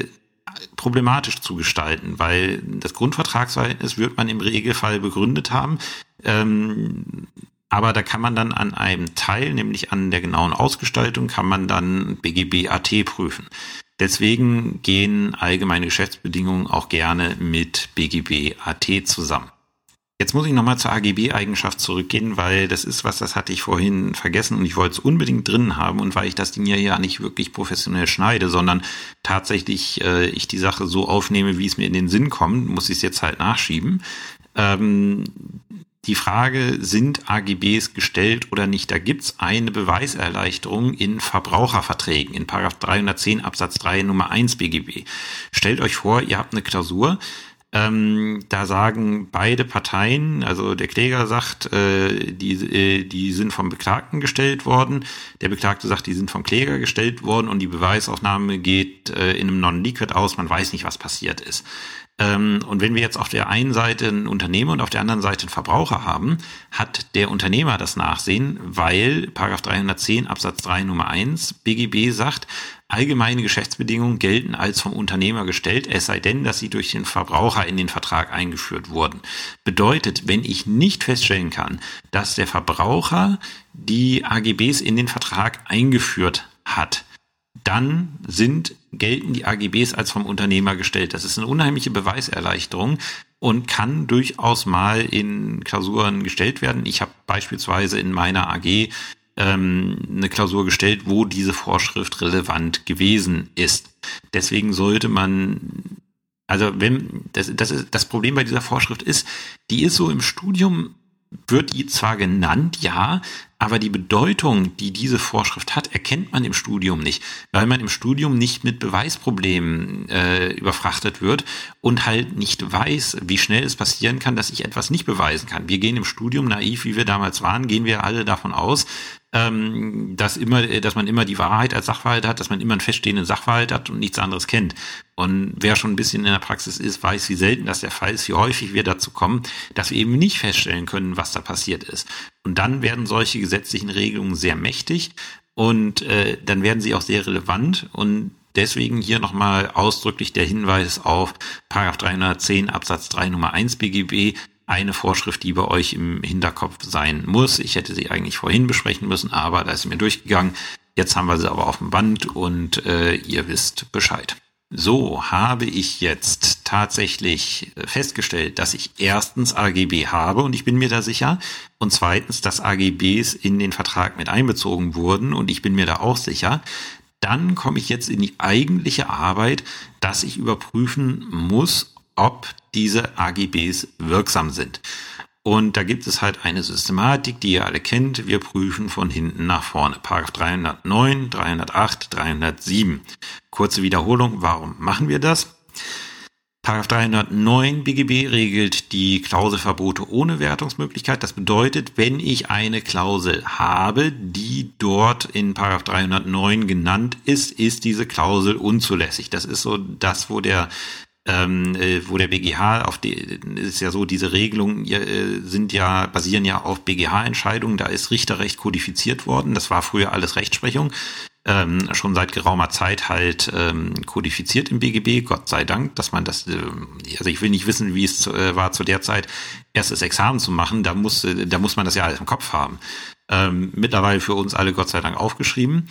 problematisch zu gestalten, weil das Grundvertragsverhältnis wird man im Regelfall begründet haben. Ähm, aber da kann man dann an einem Teil, nämlich an der genauen Ausgestaltung, kann man dann BGB AT prüfen. Deswegen gehen allgemeine Geschäftsbedingungen auch gerne mit BGB AT zusammen. Jetzt muss ich nochmal zur AGB-Eigenschaft zurückgehen, weil das ist was, das hatte ich vorhin vergessen und ich wollte es unbedingt drin haben und weil ich das Ding ja, ja nicht wirklich professionell schneide, sondern tatsächlich äh, ich die Sache so aufnehme, wie es mir in den Sinn kommt, muss ich es jetzt halt nachschieben. Ähm, die Frage, sind AGBs gestellt oder nicht? Da gibt's eine Beweiserleichterung in Verbraucherverträgen, in 310 Absatz 3 Nummer 1 BGB. Stellt euch vor, ihr habt eine Klausur, ähm, da sagen beide Parteien, also der Kläger sagt, äh, die, äh, die sind vom Beklagten gestellt worden, der Beklagte sagt, die sind vom Kläger gestellt worden und die Beweisaufnahme geht äh, in einem Non-Liquid aus, man weiß nicht, was passiert ist. Ähm, und wenn wir jetzt auf der einen Seite einen Unternehmer und auf der anderen Seite einen Verbraucher haben, hat der Unternehmer das Nachsehen, weil Paragraph 310 Absatz 3 Nummer 1 BGB sagt, Allgemeine Geschäftsbedingungen gelten als vom Unternehmer gestellt, es sei denn, dass sie durch den Verbraucher in den Vertrag eingeführt wurden. Bedeutet, wenn ich nicht feststellen kann, dass der Verbraucher die AGBs in den Vertrag eingeführt hat, dann sind, gelten die AGBs als vom Unternehmer gestellt. Das ist eine unheimliche Beweiserleichterung und kann durchaus mal in Klausuren gestellt werden. Ich habe beispielsweise in meiner AG ähm, eine Klausur gestellt, wo diese Vorschrift relevant gewesen ist. Deswegen sollte man also wenn das, das ist das Problem bei dieser Vorschrift ist, die ist so im Studium wird die zwar genannt, ja, aber die Bedeutung, die diese Vorschrift hat, erkennt man im Studium nicht, weil man im Studium nicht mit Beweisproblemen äh, überfrachtet wird und halt nicht weiß, wie schnell es passieren kann, dass ich etwas nicht beweisen kann. Wir gehen im Studium naiv, wie wir damals waren, gehen wir alle davon aus, ähm, dass immer, dass man immer die Wahrheit als Sachverhalt hat, dass man immer einen feststehenden Sachverhalt hat und nichts anderes kennt. Und wer schon ein bisschen in der Praxis ist, weiß, wie selten das der Fall ist, wie häufig wir dazu kommen, dass wir eben nicht feststellen können, was da passiert ist. Und dann werden solche gesetzlichen Regelungen sehr mächtig und äh, dann werden sie auch sehr relevant und Deswegen hier nochmal ausdrücklich der Hinweis auf Paragraph 310 Absatz 3 Nummer 1 BGB eine Vorschrift, die bei euch im Hinterkopf sein muss. Ich hätte sie eigentlich vorhin besprechen müssen, aber da ist mir durchgegangen. Jetzt haben wir sie aber auf dem Band und äh, ihr wisst Bescheid. So habe ich jetzt tatsächlich festgestellt, dass ich erstens AGB habe und ich bin mir da sicher und zweitens, dass AGBs in den Vertrag mit einbezogen wurden und ich bin mir da auch sicher. Dann komme ich jetzt in die eigentliche Arbeit, dass ich überprüfen muss, ob diese AGBs wirksam sind. Und da gibt es halt eine Systematik, die ihr alle kennt. Wir prüfen von hinten nach vorne. Paragraph 309, 308, 307. Kurze Wiederholung. Warum machen wir das? Paragraph 309 BGB regelt die Klauselverbote ohne Wertungsmöglichkeit. Das bedeutet, wenn ich eine Klausel habe, die dort in Paragraph 309 genannt ist, ist diese Klausel unzulässig. Das ist so das, wo der ähm, äh, wo der BGH auf die ist ja so, diese Regelungen äh, sind ja, basieren ja auf BGH-Entscheidungen, da ist Richterrecht kodifiziert worden, das war früher alles Rechtsprechung, ähm, schon seit geraumer Zeit halt ähm, kodifiziert im BGB, Gott sei Dank, dass man das, äh, also ich will nicht wissen, wie es zu, äh, war zu der Zeit, erstes Examen zu machen, da muss, äh, da muss man das ja alles im Kopf haben. Ähm, mittlerweile für uns alle Gott sei Dank aufgeschrieben.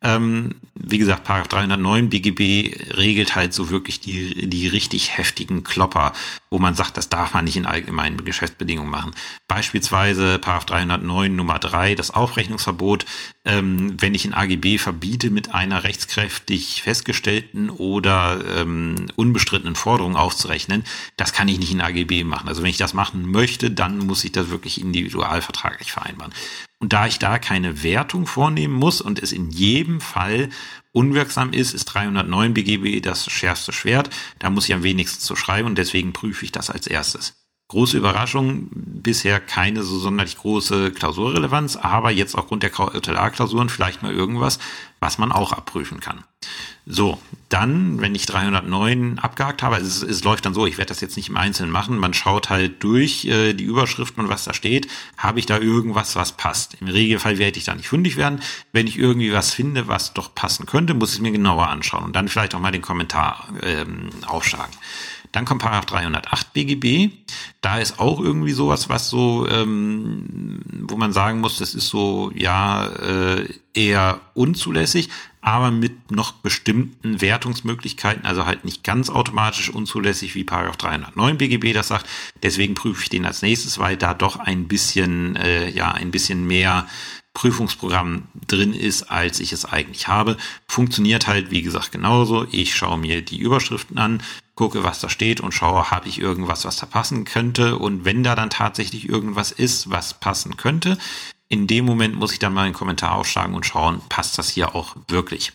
Ähm, wie gesagt, Paragraph 309 BGB regelt halt so wirklich die, die richtig heftigen Klopper, wo man sagt, das darf man nicht in allgemeinen Geschäftsbedingungen machen. Beispielsweise Paragraph 309 Nummer 3, das Aufrechnungsverbot, ähm, wenn ich in AGB verbiete, mit einer rechtskräftig festgestellten oder ähm, unbestrittenen Forderung aufzurechnen, das kann ich nicht in AGB machen. Also wenn ich das machen möchte, dann muss ich das wirklich individualvertraglich vereinbaren. Und da ich da keine Wertung vornehmen muss und es in jedem Fall unwirksam ist, ist 309 BGB das schärfste Schwert. Da muss ich am wenigsten zu schreiben und deswegen prüfe ich das als erstes. Große Überraschung, bisher keine so sonderlich große Klausurrelevanz, aber jetzt aufgrund der Kautelarklausuren vielleicht mal irgendwas, was man auch abprüfen kann. So, dann, wenn ich 309 abgehakt habe, es, es läuft dann so, ich werde das jetzt nicht im Einzelnen machen, man schaut halt durch äh, die Überschriften und was da steht, habe ich da irgendwas, was passt. Im Regelfall werde ich da nicht fündig werden. Wenn ich irgendwie was finde, was doch passen könnte, muss ich mir genauer anschauen und dann vielleicht auch mal den Kommentar ähm, aufschlagen. Dann kommt Paragraph 308 BGB. Da ist auch irgendwie sowas, was so, ähm, wo man sagen muss, das ist so, ja, äh, eher unzulässig, aber mit noch bestimmten Wertungsmöglichkeiten, also halt nicht ganz automatisch unzulässig, wie Paragraph 309 BGB das sagt. Deswegen prüfe ich den als nächstes, weil da doch ein bisschen, äh, ja, ein bisschen mehr Prüfungsprogramm drin ist, als ich es eigentlich habe. Funktioniert halt, wie gesagt, genauso. Ich schaue mir die Überschriften an, gucke, was da steht und schaue, habe ich irgendwas, was da passen könnte. Und wenn da dann tatsächlich irgendwas ist, was passen könnte, in dem Moment muss ich dann mal einen Kommentar aufschlagen und schauen, passt das hier auch wirklich.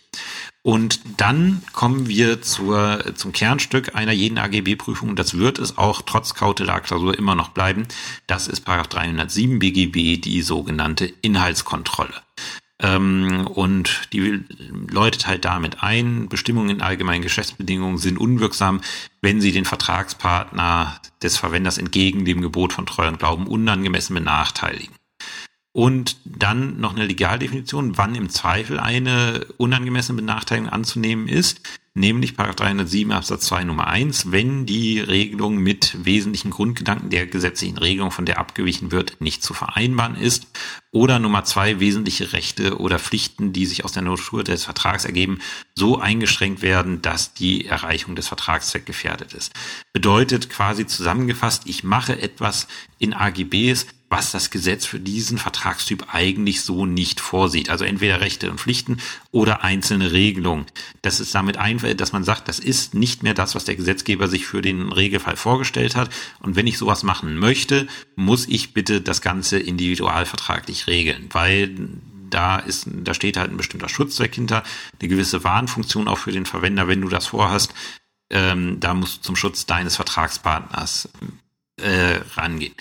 Und dann kommen wir zur, zum Kernstück einer jeden AGB-Prüfung. Das wird es auch trotz Kautelarklausur immer noch bleiben. Das ist Paragraph 307 BGB, die sogenannte Inhaltskontrolle. Ähm, und die läutet halt damit ein, Bestimmungen in allgemeinen Geschäftsbedingungen sind unwirksam, wenn sie den Vertragspartner des Verwenders entgegen dem Gebot von Treu und Glauben unangemessen benachteiligen. Und dann noch eine Legaldefinition, wann im Zweifel eine unangemessene Benachteiligung anzunehmen ist, nämlich 307 Absatz 2 Nummer 1, wenn die Regelung mit wesentlichen Grundgedanken der gesetzlichen Regelung, von der abgewichen wird, nicht zu vereinbaren ist. Oder Nummer 2, wesentliche Rechte oder Pflichten, die sich aus der Natur des Vertrags ergeben, so eingeschränkt werden, dass die Erreichung des Vertragszwecks gefährdet ist. Bedeutet quasi zusammengefasst, ich mache etwas in AGBs, was das Gesetz für diesen Vertragstyp eigentlich so nicht vorsieht. Also entweder Rechte und Pflichten oder einzelne Regelungen. Das ist damit einfach, dass man sagt, das ist nicht mehr das, was der Gesetzgeber sich für den Regelfall vorgestellt hat. Und wenn ich sowas machen möchte, muss ich bitte das Ganze individualvertraglich regeln, weil da ist, da steht halt ein bestimmter Schutzzweck hinter, eine gewisse Warnfunktion auch für den Verwender, wenn du das vorhast. Ähm, da musst du zum Schutz deines Vertragspartners äh, rangehen.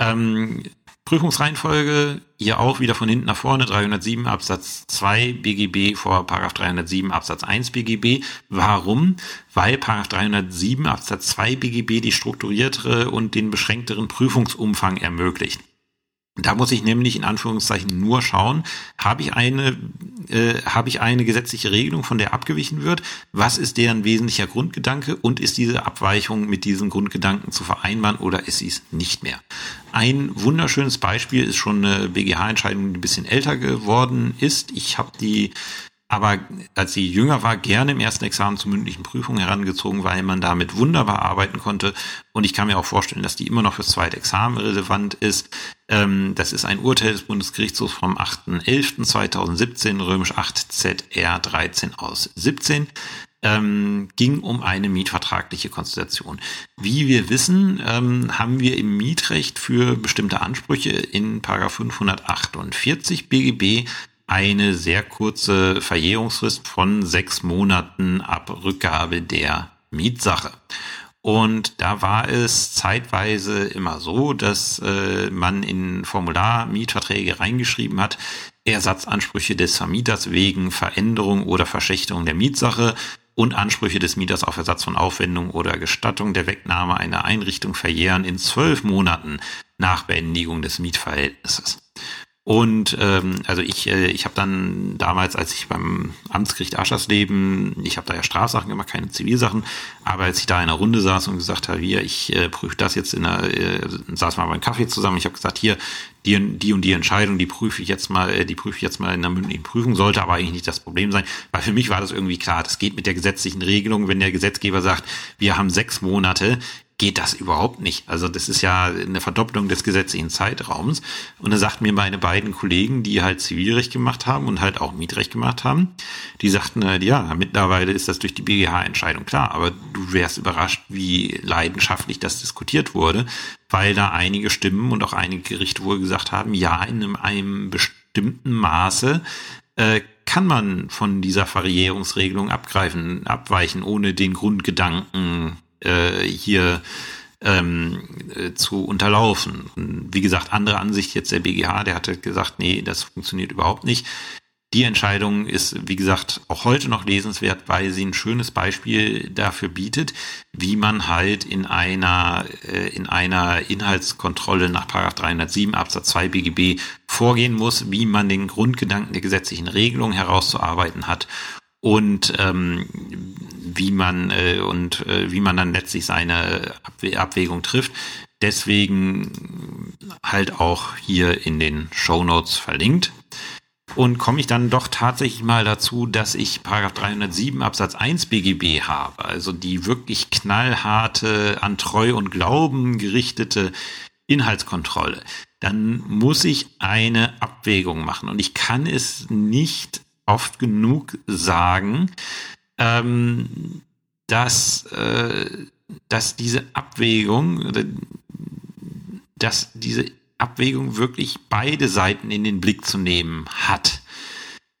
Ähm, Prüfungsreihenfolge hier auch wieder von hinten nach vorne 307 Absatz 2 BGB vor Paragraph 307 Absatz 1 BGB. Warum? Weil Paragraph 307 Absatz 2 BGB die strukturiertere und den beschränkteren Prüfungsumfang ermöglicht. Da muss ich nämlich in Anführungszeichen nur schauen, habe ich eine, äh, habe ich eine gesetzliche Regelung, von der abgewichen wird? Was ist deren wesentlicher Grundgedanke und ist diese Abweichung mit diesen Grundgedanken zu vereinbaren oder ist sie es nicht mehr? Ein wunderschönes Beispiel ist schon eine BGH-Entscheidung, die ein bisschen älter geworden ist. Ich habe die aber als sie jünger war, gerne im ersten Examen zur mündlichen Prüfung herangezogen, weil man damit wunderbar arbeiten konnte. Und ich kann mir auch vorstellen, dass die immer noch fürs zweite Examen relevant ist. Ähm, das ist ein Urteil des Bundesgerichtshofs vom 8.11.2017, römisch 8 ZR 13 aus 17. ähm, ging um eine mietvertragliche Konstellation. Wie wir wissen, ähm, haben wir im Mietrecht für bestimmte Ansprüche in 548 BGB eine sehr kurze Verjährungsfrist von sechs Monaten ab Rückgabe der Mietsache. Und da war es zeitweise immer so, dass äh, man in Formular Mietverträge reingeschrieben hat, Ersatzansprüche des Vermieters wegen Veränderung oder Verschlechterung der Mietsache und Ansprüche des Mieters auf Ersatz von Aufwendung oder Gestattung der Wegnahme einer Einrichtung verjähren in zwölf Monaten nach Beendigung des Mietverhältnisses. Und ähm, also ich, äh, ich habe dann damals, als ich beim Amtsgericht Aschersleben, ich habe da ja Strafsachen gemacht, keine Zivilsachen, aber als ich da in einer Runde saß und gesagt habe, hier, ich äh, prüfe das jetzt in einer, äh, saß mal beim Kaffee zusammen, ich habe gesagt, hier, die, die und die Entscheidung, die prüfe ich jetzt mal, äh, die prüfe ich jetzt mal in einer mündlichen Prüfung, sollte aber eigentlich nicht das Problem sein, weil für mich war das irgendwie klar, das geht mit der gesetzlichen Regelung, wenn der Gesetzgeber sagt, wir haben sechs Monate, geht das überhaupt nicht. Also das ist ja eine Verdopplung des gesetzlichen Zeitraums. Und da sagt mir meine beiden Kollegen, die halt Zivilrecht gemacht haben und halt auch Mietrecht gemacht haben, die sagten halt, ja, mittlerweile ist das durch die BGH-Entscheidung klar, aber du wärst überrascht, wie leidenschaftlich das diskutiert wurde, weil da einige Stimmen und auch einige Gerichte wohl gesagt haben, ja, in einem, einem bestimmten Maße äh, kann man von dieser Verjährungsregelung abgreifen, abweichen, ohne den Grundgedanken äh, hier ähm, äh, zu unterlaufen. Wie gesagt, andere Ansicht jetzt der BGH, der hatte gesagt, nee, das funktioniert überhaupt nicht. Die Entscheidung ist, wie gesagt, auch heute noch lesenswert, weil sie ein schönes Beispiel dafür bietet, wie man halt in einer, äh, in einer Inhaltskontrolle nach 307 Absatz 2 BGB vorgehen muss, wie man den Grundgedanken der gesetzlichen Regelung herauszuarbeiten hat und ähm, wie man äh, und äh, wie man dann letztlich seine Abw Abwägung trifft. Deswegen halt auch hier in den Show Notes verlinkt. Und komme ich dann doch tatsächlich mal dazu, dass ich Paragraph 307 Absatz 1 BGB habe, also die wirklich knallharte, an Treu und Glauben gerichtete Inhaltskontrolle, dann muss ich eine Abwägung machen. Und ich kann es nicht oft genug sagen, ähm, dass, äh, dass diese Abwägung, dass diese Abwägung wirklich beide Seiten in den Blick zu nehmen hat.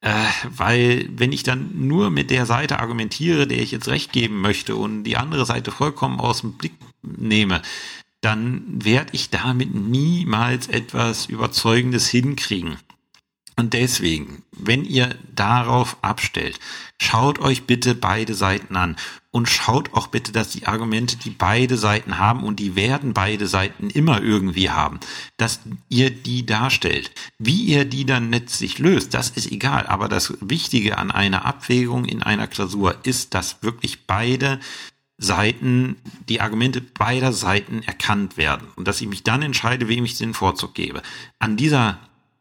Äh, weil wenn ich dann nur mit der Seite argumentiere, der ich jetzt recht geben möchte und die andere Seite vollkommen aus dem Blick nehme, dann werde ich damit niemals etwas Überzeugendes hinkriegen. Und deswegen, wenn ihr darauf abstellt, schaut euch bitte beide Seiten an und schaut auch bitte, dass die Argumente, die beide Seiten haben und die werden beide Seiten immer irgendwie haben, dass ihr die darstellt. Wie ihr die dann letztlich löst, das ist egal. Aber das Wichtige an einer Abwägung in einer Klausur ist, dass wirklich beide Seiten, die Argumente beider Seiten erkannt werden und dass ich mich dann entscheide, wem ich den Vorzug gebe. An dieser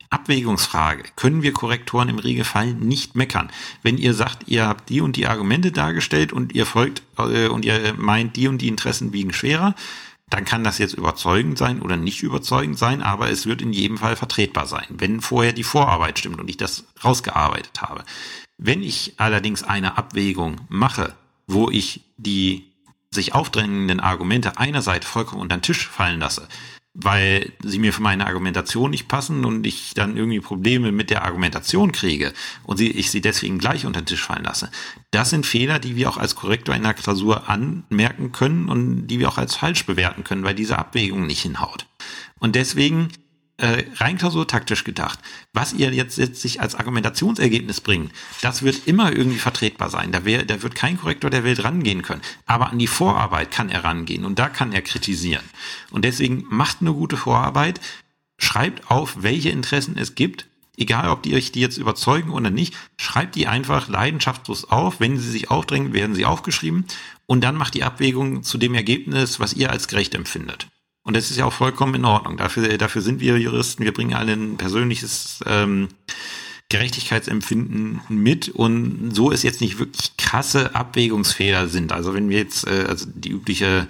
Abwägungsfrage können wir Korrektoren im Regelfall nicht meckern. Wenn ihr sagt, ihr habt die und die Argumente dargestellt und ihr folgt äh, und ihr meint, die und die Interessen wiegen schwerer, dann kann das jetzt überzeugend sein oder nicht überzeugend sein, aber es wird in jedem Fall vertretbar sein, wenn vorher die Vorarbeit stimmt und ich das rausgearbeitet habe. Wenn ich allerdings eine Abwägung mache, wo ich die sich aufdrängenden Argumente einerseits vollkommen unter den Tisch fallen lasse, weil sie mir für meine Argumentation nicht passen und ich dann irgendwie Probleme mit der Argumentation kriege und sie, ich sie deswegen gleich unter den Tisch fallen lasse. Das sind Fehler, die wir auch als Korrektor in der Klausur anmerken können und die wir auch als falsch bewerten können, weil diese Abwägung nicht hinhaut. Und deswegen äh, rein klausurtaktisch gedacht, was ihr jetzt, jetzt sich als Argumentationsergebnis bringt, das wird immer irgendwie vertretbar sein. Da, wär, da wird kein Korrektor der Welt rangehen können. Aber an die Vorarbeit kann er rangehen und da kann er kritisieren. Und deswegen macht eine gute Vorarbeit, schreibt auf, welche Interessen es gibt, egal ob die euch die jetzt überzeugen oder nicht, schreibt die einfach leidenschaftslos auf. Wenn sie sich aufdrängen, werden sie aufgeschrieben und dann macht die Abwägung zu dem Ergebnis, was ihr als gerecht empfindet. Und das ist ja auch vollkommen in Ordnung. Dafür, dafür sind wir Juristen. Wir bringen alle ein persönliches ähm, Gerechtigkeitsempfinden mit. Und so ist jetzt nicht wirklich krasse Abwägungsfehler sind. Also wenn wir jetzt, äh, also die übliche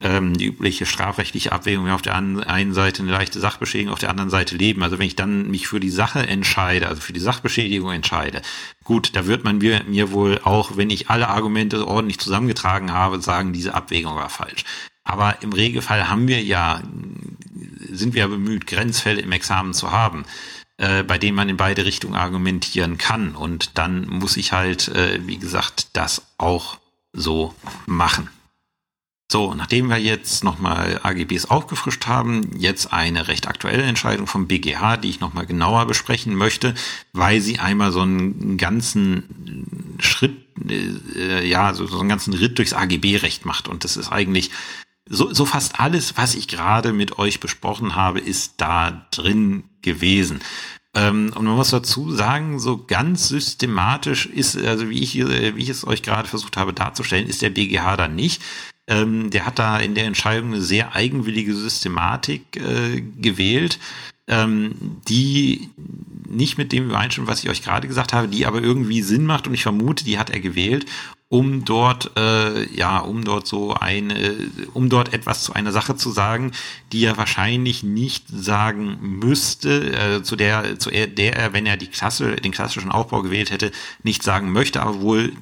ähm, die übliche strafrechtliche Abwägung, auf der einen Seite eine leichte Sachbeschädigung, auf der anderen Seite Leben. Also wenn ich dann mich für die Sache entscheide, also für die Sachbeschädigung entscheide, gut, da wird man mir, mir wohl auch, wenn ich alle Argumente ordentlich zusammengetragen habe, sagen, diese Abwägung war falsch. Aber im Regelfall haben wir ja, sind wir ja bemüht, Grenzfälle im Examen zu haben äh, bei denen man in beide Richtungen argumentieren kann. Und dann muss ich halt, äh, wie gesagt, das auch so machen. So, nachdem wir jetzt nochmal AGBs aufgefrischt haben, jetzt eine recht aktuelle Entscheidung vom BGH, die ich nochmal genauer besprechen möchte, weil sie einmal so einen ganzen Schritt, äh, ja, so, so einen ganzen Ritt durchs AGB-Recht macht. Und das ist eigentlich so, so fast alles, was ich gerade mit euch besprochen habe, ist da drin gewesen. Ähm, und man muss dazu sagen, so ganz systematisch ist, also wie ich, wie ich es euch gerade versucht habe darzustellen, ist der BGH da nicht. Ähm, der hat da in der Entscheidung eine sehr eigenwillige Systematik äh, gewählt, ähm, die nicht mit dem übereinstimmt, was ich euch gerade gesagt habe, die aber irgendwie Sinn macht und ich vermute, die hat er gewählt, um dort, äh, ja, um dort so eine, um dort etwas zu einer Sache zu sagen, die er wahrscheinlich nicht sagen müsste, äh, zu der, zu der er, wenn er die Klasse, den klassischen Aufbau gewählt hätte, nicht sagen möchte, aber wohl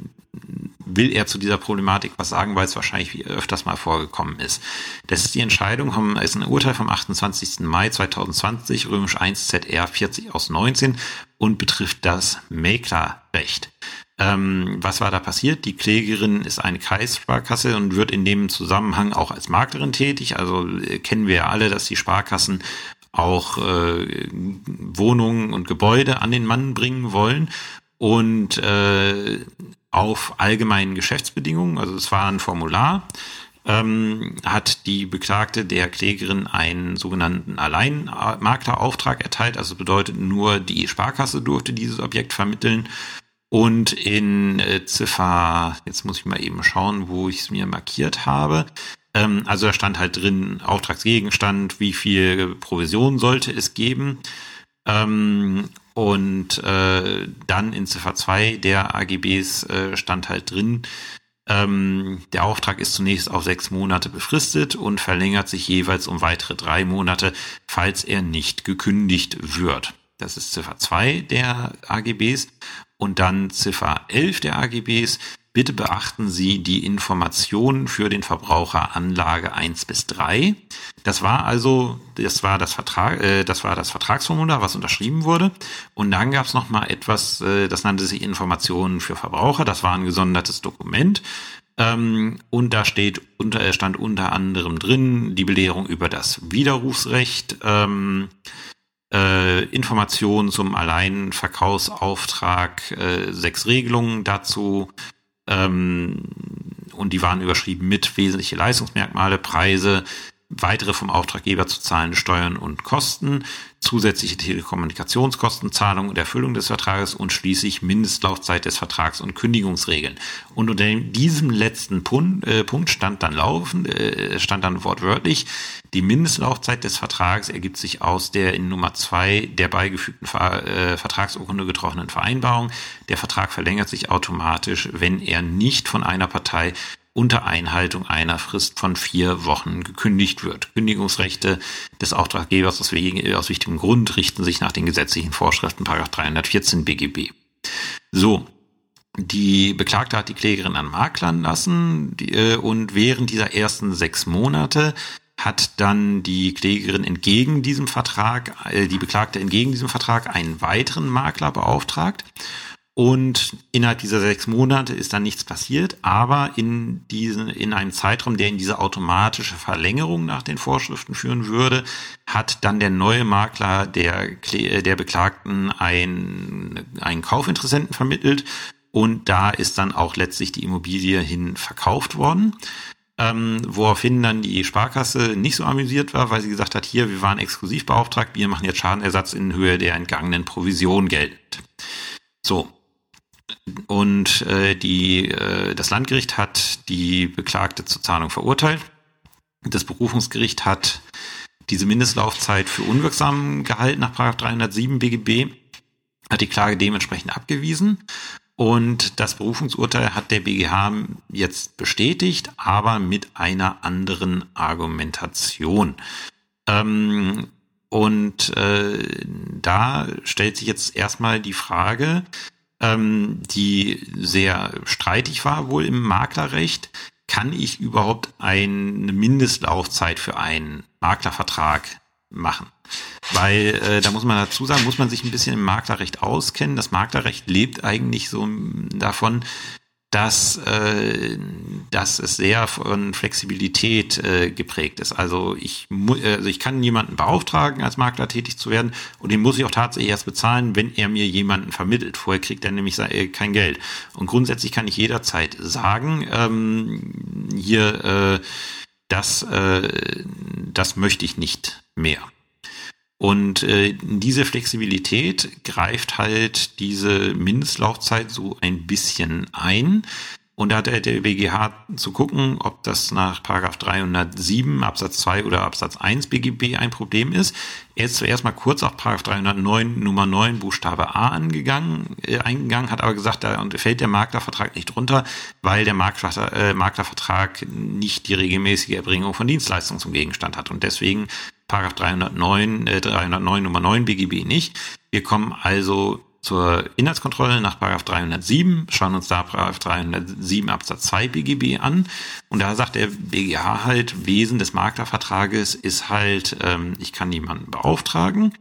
will er zu dieser Problematik was sagen, weil es wahrscheinlich öfters mal vorgekommen ist. Das ist die Entscheidung, ist ein Urteil vom 28. Mai 2020, römisch 1 ZR 40 aus 19 und betrifft das Maklerrecht. Ähm, was war da passiert? Die Klägerin ist eine Kreissparkasse und wird in dem Zusammenhang auch als Maklerin tätig. Also äh, kennen wir ja alle, dass die Sparkassen auch äh, Wohnungen und Gebäude an den Mann bringen wollen und äh, auf allgemeinen Geschäftsbedingungen, also es war ein Formular, ähm, hat die Beklagte der Klägerin einen sogenannten Alleinmaklerauftrag erteilt. Also bedeutet nur die Sparkasse durfte dieses Objekt vermitteln und in äh, Ziffer, jetzt muss ich mal eben schauen, wo ich es mir markiert habe. Ähm, also da stand halt drin Auftragsgegenstand, wie viel Provision sollte es geben. Ähm, und äh, dann in Ziffer 2 der AGBs äh, stand halt drin, ähm, der Auftrag ist zunächst auf sechs Monate befristet und verlängert sich jeweils um weitere drei Monate, falls er nicht gekündigt wird. Das ist Ziffer 2 der AGBs. Und dann Ziffer 11 der AGBs. Bitte beachten Sie die Informationen für den Verbraucher Anlage 1 bis 3. Das war also, das war das Vertrag, äh, das war das Vertragsformular, was unterschrieben wurde. Und dann gab es noch mal etwas, äh, das nannte sich Informationen für Verbraucher. Das war ein gesondertes Dokument. Ähm, und da steht unter, stand unter anderem drin die Belehrung über das Widerrufsrecht. Ähm, äh, Informationen zum Alleinverkaufsauftrag, äh, sechs Regelungen dazu. Ähm, und die waren überschrieben mit wesentliche Leistungsmerkmale, Preise, weitere vom Auftraggeber zu zahlende Steuern und Kosten, zusätzliche Telekommunikationskostenzahlung und Erfüllung des Vertrages und schließlich Mindestlaufzeit des Vertrags und Kündigungsregeln. Und unter diesem letzten Punkt, äh, Punkt stand dann laufen, äh, stand dann wortwörtlich, die Mindestlaufzeit des Vertrags ergibt sich aus der in Nummer zwei der beigefügten äh, Vertragsurkunde getroffenen Vereinbarung. Der Vertrag verlängert sich automatisch, wenn er nicht von einer Partei unter Einhaltung einer Frist von vier Wochen gekündigt wird. Kündigungsrechte des Auftraggebers aus, aus wichtigem Grund richten sich nach den gesetzlichen Vorschriften 314 BGB. So, die Beklagte hat die Klägerin an Maklern lassen die, äh, und während dieser ersten sechs Monate hat dann die Klägerin entgegen diesem Vertrag, äh, die Beklagte entgegen diesem Vertrag einen weiteren Makler beauftragt und innerhalb dieser sechs Monate ist dann nichts passiert, aber in diesen, in einem Zeitraum, der in diese automatische Verlängerung nach den Vorschriften führen würde, hat dann der neue Makler der, der Beklagten ein, einen Kaufinteressenten vermittelt und da ist dann auch letztlich die Immobilie hin verkauft worden. Ähm, woraufhin dann die Sparkasse nicht so amüsiert war, weil sie gesagt hat, hier, wir waren exklusiv beauftragt, wir machen jetzt Schadenersatz in Höhe der entgangenen Provision geltend. So, und äh, die, äh, das Landgericht hat die Beklagte zur Zahlung verurteilt. Das Berufungsgericht hat diese Mindestlaufzeit für unwirksam gehalten nach 307 BGB, hat die Klage dementsprechend abgewiesen. Und das Berufungsurteil hat der BGH jetzt bestätigt, aber mit einer anderen Argumentation. Ähm, und äh, da stellt sich jetzt erstmal die Frage, ähm, die sehr streitig war wohl im Maklerrecht. Kann ich überhaupt eine Mindestlaufzeit für einen Maklervertrag machen? Weil äh, da muss man dazu sagen, muss man sich ein bisschen im Maklerrecht auskennen. Das Maklerrecht lebt eigentlich so davon, dass, äh, dass es sehr von Flexibilität äh, geprägt ist. Also ich, also ich kann jemanden beauftragen, als Makler tätig zu werden und den muss ich auch tatsächlich erst bezahlen, wenn er mir jemanden vermittelt. Vorher kriegt er nämlich äh, kein Geld. Und grundsätzlich kann ich jederzeit sagen, ähm, hier, äh, das, äh, das möchte ich nicht mehr. Und äh, diese Flexibilität greift halt diese Mindestlaufzeit so ein bisschen ein. Und da hat der BGH zu gucken, ob das nach Paragraph 307 Absatz 2 oder Absatz 1 BGB ein Problem ist. Er ist zuerst mal kurz auf Paragraph 309 Nummer 9 Buchstabe A angegangen, äh, eingegangen, hat aber gesagt, da fällt der Maklervertrag nicht drunter, weil der Makler, äh, Maklervertrag nicht die regelmäßige Erbringung von Dienstleistungen zum Gegenstand hat. Und deswegen Paragraph 309, äh, 309 Nummer 9 BGB nicht. Wir kommen also zur Inhaltskontrolle nach Paragraph 307, schauen uns da Paragraph 307 Absatz 2 BGB an. Und da sagt der BGH halt, Wesen des Maklervertrages ist halt, ähm, ich kann jemanden beauftragen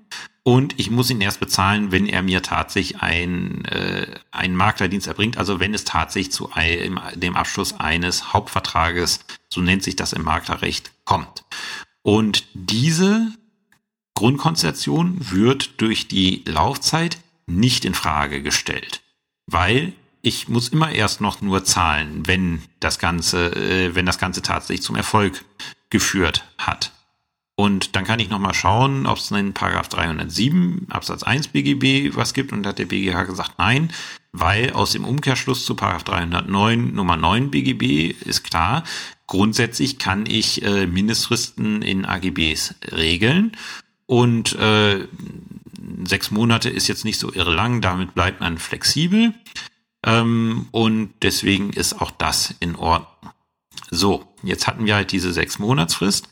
und ich muss ihn erst bezahlen, wenn er mir tatsächlich ein, äh, einen Maklerdienst erbringt, also wenn es tatsächlich zu einem, dem Abschluss eines Hauptvertrages, so nennt sich das im Maklerrecht, kommt. Und diese Grundkonstellation wird durch die Laufzeit nicht in Frage gestellt, weil ich muss immer erst noch nur zahlen, wenn das Ganze, äh, wenn das Ganze tatsächlich zum Erfolg geführt hat. Und dann kann ich nochmal schauen, ob es in Paragraph 307 Absatz 1 BGB was gibt. Und da hat der BGH gesagt, nein, weil aus dem Umkehrschluss zu Paragraph 309 Nummer 9 BGB ist klar, Grundsätzlich kann ich äh, Mindestfristen in AGBs regeln und äh, sechs Monate ist jetzt nicht so irre lang, damit bleibt man flexibel ähm, und deswegen ist auch das in Ordnung. So, jetzt hatten wir halt diese sechs Monatsfrist.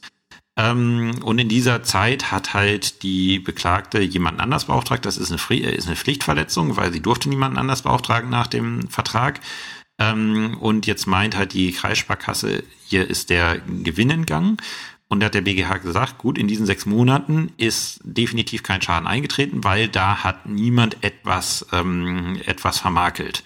Ähm, und in dieser Zeit hat halt die Beklagte jemanden anders beauftragt. Das ist eine, ist eine Pflichtverletzung, weil sie durfte niemanden anders beauftragen nach dem Vertrag. Ähm, und jetzt meint halt die Kreissparkasse, hier ist der Gewinn entgangen. Und da hat der BGH gesagt, gut, in diesen sechs Monaten ist definitiv kein Schaden eingetreten, weil da hat niemand etwas, ähm, etwas vermakelt.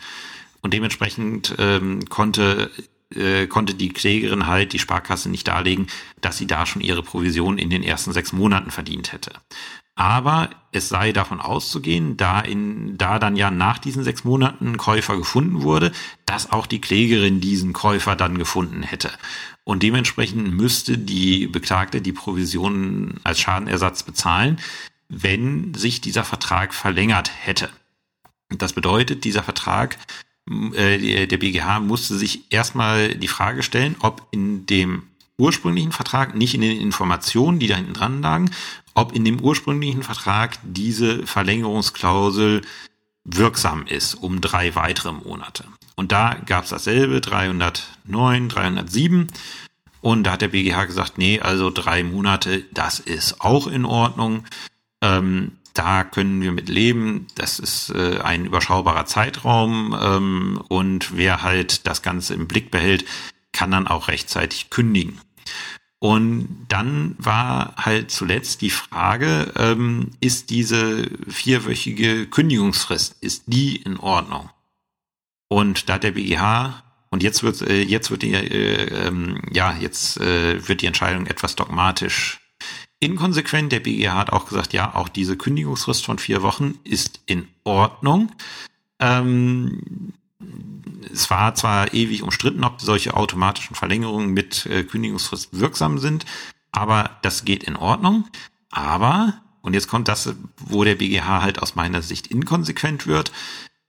Und dementsprechend ähm, konnte, äh, konnte die Klägerin halt die Sparkasse nicht darlegen, dass sie da schon ihre Provision in den ersten sechs Monaten verdient hätte. Aber es sei davon auszugehen, da in, da dann ja nach diesen sechs Monaten Käufer gefunden wurde, dass auch die Klägerin diesen Käufer dann gefunden hätte. Und dementsprechend müsste die Beklagte die Provisionen als Schadenersatz bezahlen, wenn sich dieser Vertrag verlängert hätte. Das bedeutet, dieser Vertrag, äh, der BGH musste sich erstmal die Frage stellen, ob in dem ursprünglichen Vertrag, nicht in den Informationen, die da hinten dran lagen, ob in dem ursprünglichen Vertrag diese Verlängerungsklausel wirksam ist um drei weitere Monate. Und da gab es dasselbe, 309, 307. Und da hat der BGH gesagt, nee, also drei Monate, das ist auch in Ordnung. Ähm, da können wir mit leben. Das ist äh, ein überschaubarer Zeitraum. Ähm, und wer halt das Ganze im Blick behält, kann dann auch rechtzeitig kündigen. Und dann war halt zuletzt die Frage, ähm, ist diese vierwöchige Kündigungsfrist, ist die in Ordnung? Und da der BGH, und jetzt wird, äh, jetzt wird die, äh, ähm, ja, jetzt äh, wird die Entscheidung etwas dogmatisch inkonsequent. Der BGH hat auch gesagt, ja, auch diese Kündigungsfrist von vier Wochen ist in Ordnung. Ähm, es war zwar ewig umstritten, ob solche automatischen Verlängerungen mit äh, Kündigungsfrist wirksam sind, aber das geht in Ordnung. Aber, und jetzt kommt das, wo der BGH halt aus meiner Sicht inkonsequent wird,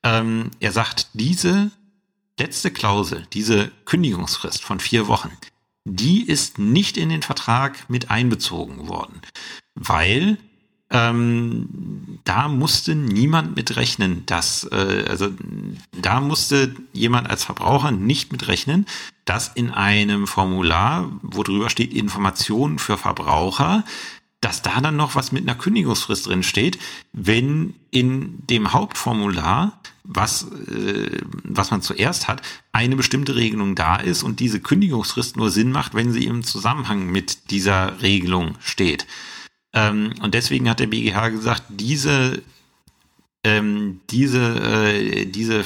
ähm, er sagt, diese letzte Klausel, diese Kündigungsfrist von vier Wochen, die ist nicht in den Vertrag mit einbezogen worden, weil ähm, da musste niemand mit rechnen, dass, äh, also da musste jemand als Verbraucher nicht mit rechnen, dass in einem Formular, wo drüber steht Informationen für Verbraucher, dass da dann noch was mit einer Kündigungsfrist drin steht, wenn in dem Hauptformular, was, äh, was man zuerst hat, eine bestimmte Regelung da ist und diese Kündigungsfrist nur Sinn macht, wenn sie im Zusammenhang mit dieser Regelung steht. Ähm, und deswegen hat der BGH gesagt, diese, ähm, diese, äh, diese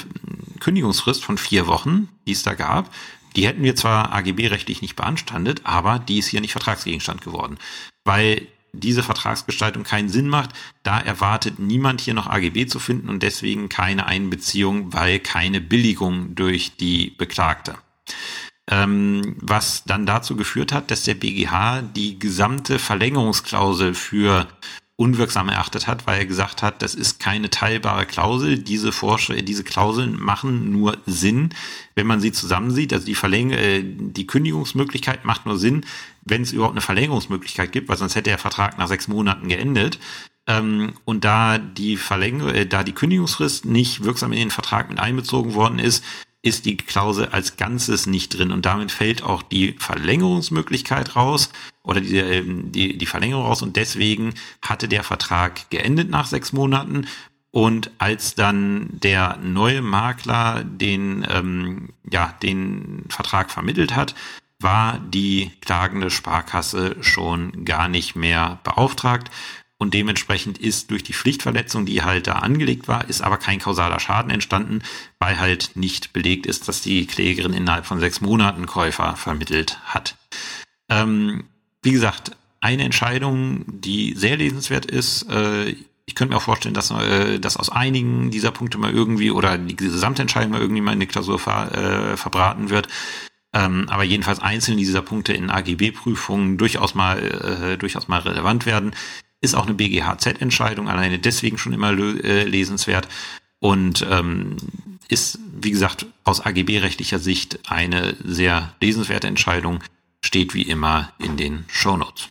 Kündigungsfrist von vier Wochen, die es da gab, die hätten wir zwar AGB-rechtlich nicht beanstandet, aber die ist hier nicht Vertragsgegenstand geworden. Weil diese Vertragsgestaltung keinen Sinn macht, da erwartet niemand hier noch AGB zu finden und deswegen keine Einbeziehung, weil keine Billigung durch die Beklagte. Ähm, was dann dazu geführt hat, dass der BGH die gesamte Verlängerungsklausel für unwirksam erachtet hat, weil er gesagt hat, das ist keine teilbare Klausel. Diese Vorsch diese Klauseln machen nur Sinn, wenn man sie zusammensieht. Also die Verläng äh, die Kündigungsmöglichkeit macht nur Sinn, wenn es überhaupt eine Verlängerungsmöglichkeit gibt, weil sonst hätte der Vertrag nach sechs Monaten geendet. Ähm, und da die Verlängerung, äh, da die Kündigungsfrist nicht wirksam in den Vertrag mit einbezogen worden ist, ist die Klausel als Ganzes nicht drin. Und damit fällt auch die Verlängerungsmöglichkeit raus oder die, ähm, die, die Verlängerung raus. Und deswegen hatte der Vertrag geendet nach sechs Monaten. Und als dann der neue Makler den, ähm, ja, den Vertrag vermittelt hat, war die klagende Sparkasse schon gar nicht mehr beauftragt und dementsprechend ist durch die Pflichtverletzung, die halt da angelegt war, ist aber kein kausaler Schaden entstanden, weil halt nicht belegt ist, dass die Klägerin innerhalb von sechs Monaten Käufer vermittelt hat. Ähm, wie gesagt, eine Entscheidung, die sehr lesenswert ist. Äh, ich könnte mir auch vorstellen, dass, äh, dass aus einigen dieser Punkte mal irgendwie oder die gesamte Entscheidung mal irgendwie mal in die Klausur ver, äh, verbraten wird. Ähm, aber jedenfalls einzelne dieser Punkte in AGB-Prüfungen durchaus mal äh, durchaus mal relevant werden. Ist auch eine BGHZ-Entscheidung, alleine deswegen schon immer äh, lesenswert und ähm, ist, wie gesagt, aus AGB-rechtlicher Sicht eine sehr lesenswerte Entscheidung, steht wie immer in den Show Notes.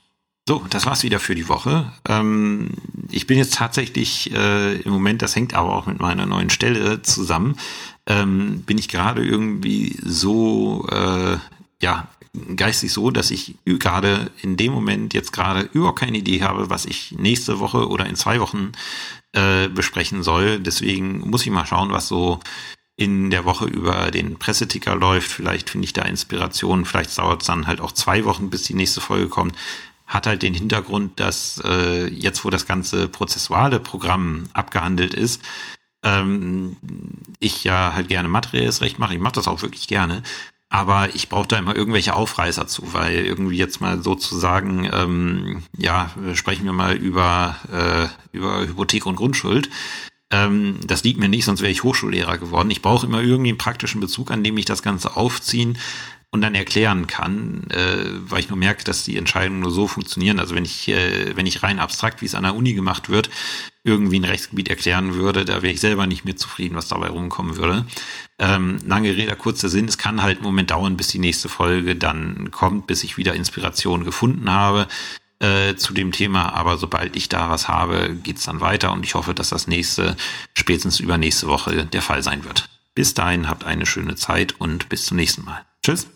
So, das war's wieder für die Woche. Ähm, ich bin jetzt tatsächlich äh, im Moment, das hängt aber auch mit meiner neuen Stelle zusammen, ähm, bin ich gerade irgendwie so äh, ja geistig so, dass ich gerade in dem Moment jetzt gerade überhaupt keine Idee habe, was ich nächste Woche oder in zwei Wochen äh, besprechen soll. Deswegen muss ich mal schauen, was so in der Woche über den Presseticker läuft. Vielleicht finde ich da Inspiration. Vielleicht dauert es dann halt auch zwei Wochen, bis die nächste Folge kommt. Hat halt den Hintergrund, dass äh, jetzt, wo das ganze prozessuale Programm abgehandelt ist, ähm, ich ja halt gerne materielles Recht mache. Ich mache das auch wirklich gerne. Aber ich brauche da immer irgendwelche Aufreißer zu, weil irgendwie jetzt mal sozusagen, ähm, ja, sprechen wir mal über, äh, über Hypothek und Grundschuld. Ähm, das liegt mir nicht, sonst wäre ich Hochschullehrer geworden. Ich brauche immer irgendwie einen praktischen Bezug, an dem ich das Ganze aufziehen und dann erklären kann, äh, weil ich nur merke, dass die Entscheidungen nur so funktionieren. Also wenn ich, äh, wenn ich rein abstrakt, wie es an der Uni gemacht wird, irgendwie ein Rechtsgebiet erklären würde, da wäre ich selber nicht mehr zufrieden, was dabei rumkommen würde. Ähm, lange Rede, kurzer Sinn, es kann halt einen Moment dauern, bis die nächste Folge dann kommt, bis ich wieder Inspiration gefunden habe äh, zu dem Thema. Aber sobald ich da was habe, geht's dann weiter und ich hoffe, dass das nächste, spätestens übernächste Woche der Fall sein wird. Bis dahin habt eine schöne Zeit und bis zum nächsten Mal. Tschüss.